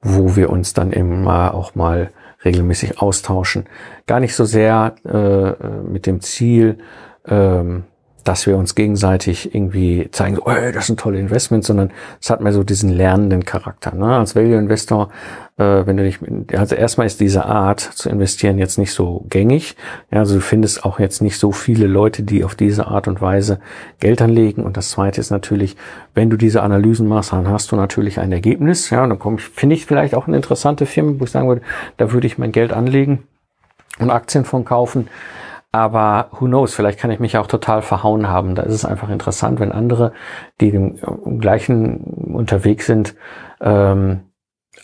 wo wir uns dann immer auch mal regelmäßig austauschen. Gar nicht so sehr äh, mit dem Ziel, ähm, dass wir uns gegenseitig irgendwie zeigen, oh, das sind tolle Investments, sondern es hat mehr so diesen lernenden Charakter. Ne? Als Value Investor, äh, wenn du dich, also erstmal ist diese Art zu investieren jetzt nicht so gängig. Ja, also du findest auch jetzt nicht so viele Leute, die auf diese Art und Weise Geld anlegen. Und das zweite ist natürlich, wenn du diese Analysen machst, dann hast du natürlich ein Ergebnis. Ja, und dann komme ich, finde ich vielleicht auch eine interessante Firma, wo ich sagen würde, da würde ich mein Geld anlegen und Aktien von kaufen. Aber who knows, vielleicht kann ich mich auch total verhauen haben. Da ist es einfach interessant, wenn andere, die im, gleichen unterwegs sind, ähm,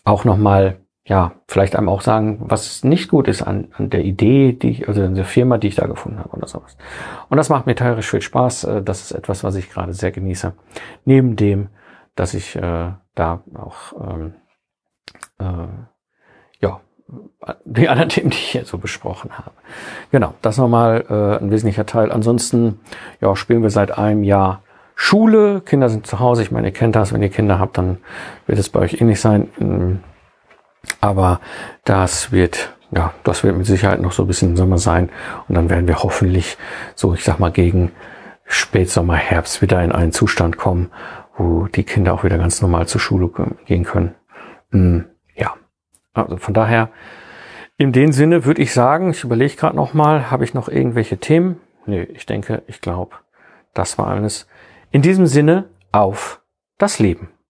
auch nochmal, ja, vielleicht einem auch sagen, was nicht gut ist an, an der Idee, die ich, also an der Firma, die ich da gefunden habe oder sowas. Und das macht mir tierisch viel Spaß. Äh, das ist etwas, was ich gerade sehr genieße. Neben dem, dass ich äh, da auch ähm, äh, die anderen Themen, die ich hier so besprochen habe. Genau, das nochmal äh, ein wesentlicher Teil. Ansonsten ja, spielen wir seit einem Jahr Schule. Kinder sind zu Hause. Ich meine, ihr kennt das. Wenn ihr Kinder habt, dann wird es bei euch ähnlich sein. Ähm, aber das wird, ja, das wird mit Sicherheit noch so ein bisschen im Sommer sein. Und dann werden wir hoffentlich so, ich sag mal, gegen Spätsommer, Herbst wieder in einen Zustand kommen, wo die Kinder auch wieder ganz normal zur Schule gehen können. Hm, ja, also von daher, in dem Sinne würde ich sagen, ich überlege gerade noch mal, habe ich noch irgendwelche Themen? Nee, ich denke, ich glaube, das war alles. In diesem Sinne, auf das Leben.